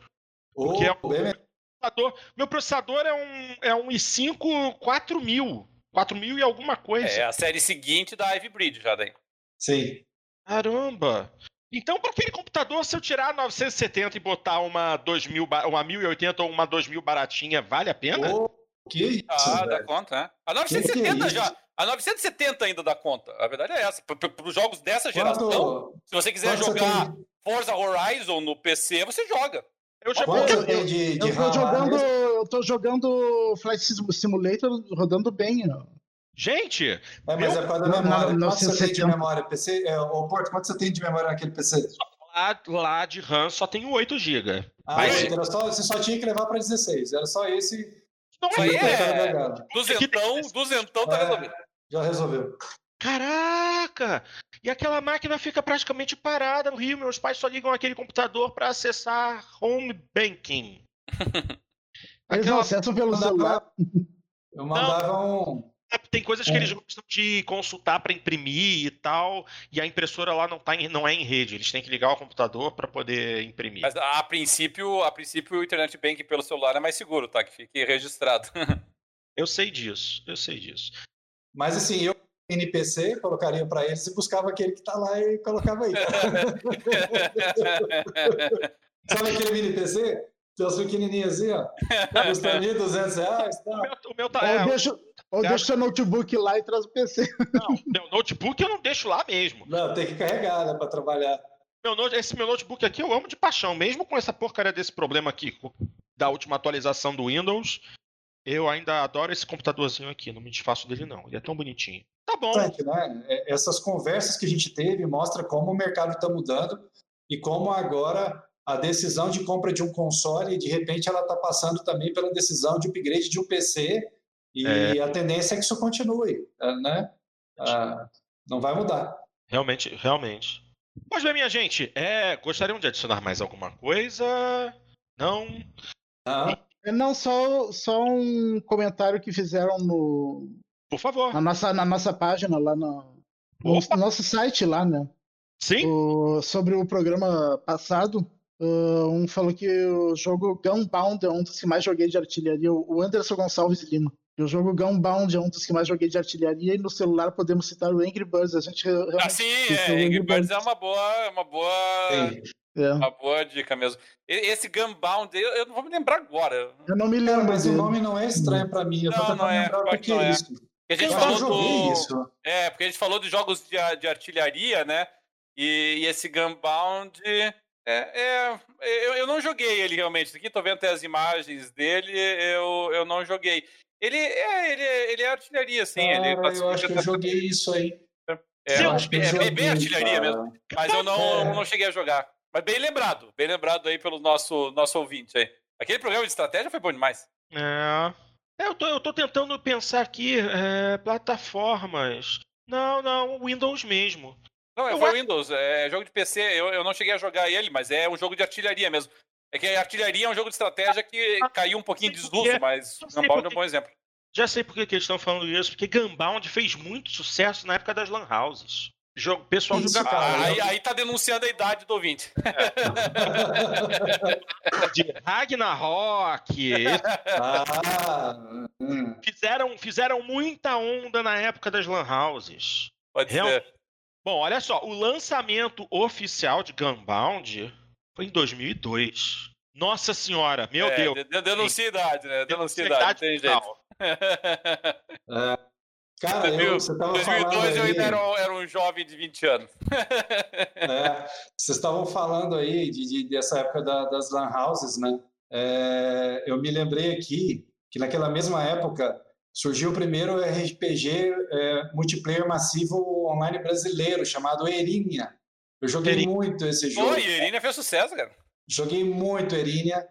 Porque é Ou, bem Computador- meu processador é um, é um i5 4000. 4000 e alguma coisa. É a série seguinte da Ivy Bridge, já daí. Sim. Caramba! Então, para aquele computador, se eu tirar 970 e botar uma 2000, ba- uma 1080 ou uma 2000 baratinha, vale a pena? Ô, que isso, Ah, dá velho. conta, né? A Que que é 970 já. A 970 ainda dá conta. A verdade é essa. Para os jogos dessa geração, Quanto, se você quiser quanto você jogar tem, Forza Horizon no PC, você joga. Eu já quanto eu- tem de, de Eu tô jogando, eu tô jogando Flight Sim- Simulator rodando bem. ó. Gente, É, mas Meu- é por causa da Não, memória. não, Quanto você tem de 970. memória PC? É, ô, Porto, quanto você tem de memória naquele PC? lá, lá de RAM só tem 8 GB. Ah, Mas- oito, era só, você só tinha que levar para 16. Era só esse. Não Isso é é-. Duzentão, duzentão tá É. resolvido. Já resolveu. Caraca! E aquela máquina fica praticamente parada no Rio. Meus pais só ligam aquele computador para acessar home banking. <laughs> Eles Aquela- acessam pelo celular. Eu mandava um. Tem coisas que É. eles gostam de consultar para imprimir e tal, e a impressora lá não, tá em- não é em rede. Eles têm que ligar o computador para poder imprimir. Mas a princípio, a princípio o Internet Bank pelo celular é mais seguro, tá? Que fique registrado. <laughs> Eu sei disso, eu sei disso. Mas assim, eu NPC, colocaria para eles e buscava aquele que tá lá e colocava aí. <laughs> Sabe aquele mini PC? Tem os pequenininhos assim, ó. Custa 1.200 reais. O Tá. meu, o meu tá. Ou é, deixa, ou Tá. deixa seu notebook lá e traz o PC. não, meu notebook eu não deixo lá mesmo. Não, tem que carregar, né, para trabalhar. Meu esse meu notebook aqui eu amo de paixão, mesmo com essa porcaria desse problema aqui da última atualização do Windows. Eu ainda adoro esse computadorzinho aqui, não me desfaço dele não. Ele é tão bonitinho. Tá bom. Né? É, Essas conversas que a gente teve mostra como o mercado está mudando e como agora a decisão de compra de um console, de repente, ela está passando também pela decisão de upgrade de um PC e É. a tendência é que isso continue, né? Ah, não vai mudar. Realmente, realmente. Pois bem, minha gente, é, gostariam de adicionar mais alguma coisa? Não? Não, Não, só, só um comentário que fizeram no, Por favor. na, nossa, na nossa página lá no, no nosso site lá, né? Sim? O- sobre o programa passado. uh, um falou que o jogo Gunbound é um dos que mais joguei de artilharia. O Anderson Gonçalves Lima. E o jogo Gunbound é um dos que mais joguei de artilharia. E no celular podemos citar o Angry Birds. A gente realmente. Assim, Esse é, é o Angry Birds Birds. é uma boa, é uma boa, é. uma boa dica mesmo. Esse Gunbound, eu, eu não vou me lembrar agora. Eu não me lembro. mas o nome não é estranho para mim. Eu tô Não, não é, lembrar o que é é. isso. Porque a gente Eu já falou joguei do, isso. É, porque a gente falou de jogos de, de artilharia, né? E, e esse Gunbound É, é eu, eu, não joguei ele realmente. Aqui tô vendo até as imagens dele, eu, eu não joguei. Ele é, ele, é, ele é artilharia, sim. Ah, ele eu acho que eu joguei isso aí. É, eu acho que é, é bem artilharia cara. mesmo. Mas eu não, é. não cheguei a jogar. Mas bem lembrado, bem lembrado aí pelo nosso, nosso ouvinte aí. Aquele programa de estratégia foi bom demais. É. é eu, tô, eu tô tentando pensar aqui, é, plataformas. Não, não, Windows mesmo. Não, é, foi Windows, é jogo de PC, eu, eu não cheguei a jogar ele, mas é um jogo de artilharia mesmo. É que a artilharia é um jogo de estratégia que ah, caiu um pouquinho de desuso, mas Gunbound é um bom exemplo. Já sei por que eles estão falando isso, porque Gunbound fez muito sucesso na época das Lan Houses. Jogo, pessoal Isso, jogava. Cara, aí, aí tá denunciando a idade do ouvinte. É. De Ragnarok. ah, hum. fizeram, fizeram muita onda na época das Lan Houses. Pode Real... ser. Bom, olha só, o lançamento oficial de Gunbound foi em 2002. Nossa senhora, meu é, Deus. Denuncia a idade, né? Denuncia a idade, tem jeito. é. <laughs> Cara, eu, você tava 2002 eu ainda era, era, um jovem de 20 anos. é, vocês estavam falando aí de, de, dessa época da, das lan houses, né? É, eu me lembrei aqui que naquela mesma época surgiu o primeiro RPG é, multiplayer massivo online brasileiro, chamado Erinha. Eu joguei Erinha. muito esse jogo. Pô, e Erinha fez sucesso, cara. Joguei muito Erinha.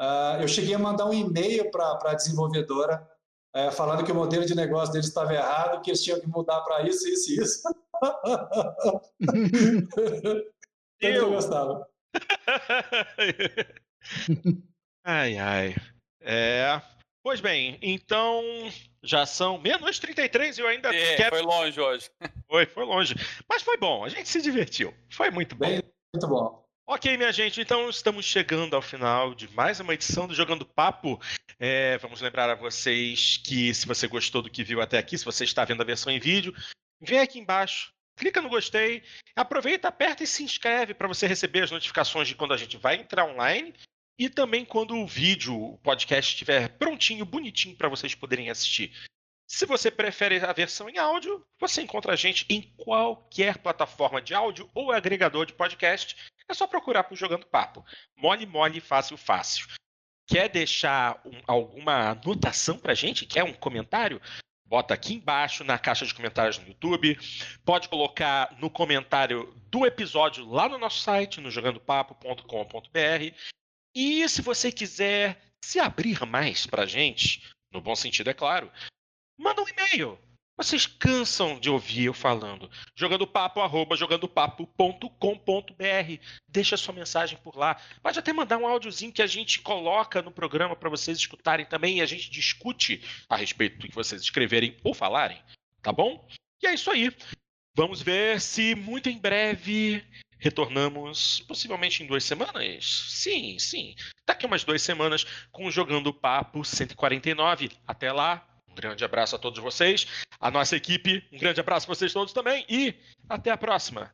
Uh, eu cheguei a mandar um e-mail para a desenvolvedora é, falando que o modelo de negócio deles estava errado, que eles tinham que mudar para isso, isso e isso. <laughs> eu, eu gostava. <laughs> ai, ai. É. Pois bem, então já são meia-noite 33 e eu ainda é, quero... Foi longe hoje. Foi, foi longe. Mas foi bom, a gente se divertiu. Foi muito bom. Bem, muito bom. Ok, minha gente, então estamos chegando ao final de mais uma edição do Jogando Papo. É, vamos lembrar a vocês que se você gostou do que viu até aqui, se você está vendo a versão em vídeo, vem aqui embaixo, clica no gostei, aproveita, aperta e se inscreve para você receber as notificações de quando a gente vai entrar online e também quando o vídeo, o podcast estiver prontinho, bonitinho para vocês poderem assistir. Se você prefere a versão em áudio, você encontra a gente em qualquer plataforma de áudio ou agregador de podcast. É só procurar por Jogando Papo. Mole, mole, fácil, fácil. Quer deixar um, alguma anotação pra gente? Quer um comentário? Bota aqui embaixo na caixa de comentários no YouTube. Pode colocar no comentário do episódio lá no nosso site, no jogandopapo.com.br. E se você quiser se abrir mais pra gente, no bom sentido, é claro, manda um e-mail vocês cansam de ouvir eu falando. Jogando papo, arroba. Deixa sua mensagem por lá. Pode até mandar um áudiozinho que a gente coloca no programa para vocês escutarem também e a gente discute a respeito do que vocês escreverem ou falarem. Tá bom? E é isso aí. Vamos ver se muito em breve retornamos, possivelmente em duas semanas. Sim, sim. Daqui umas duas semanas com Jogando Papo 149. Até lá. Um grande abraço a todos vocês, a nossa equipe, um grande abraço para vocês todos também e até a próxima.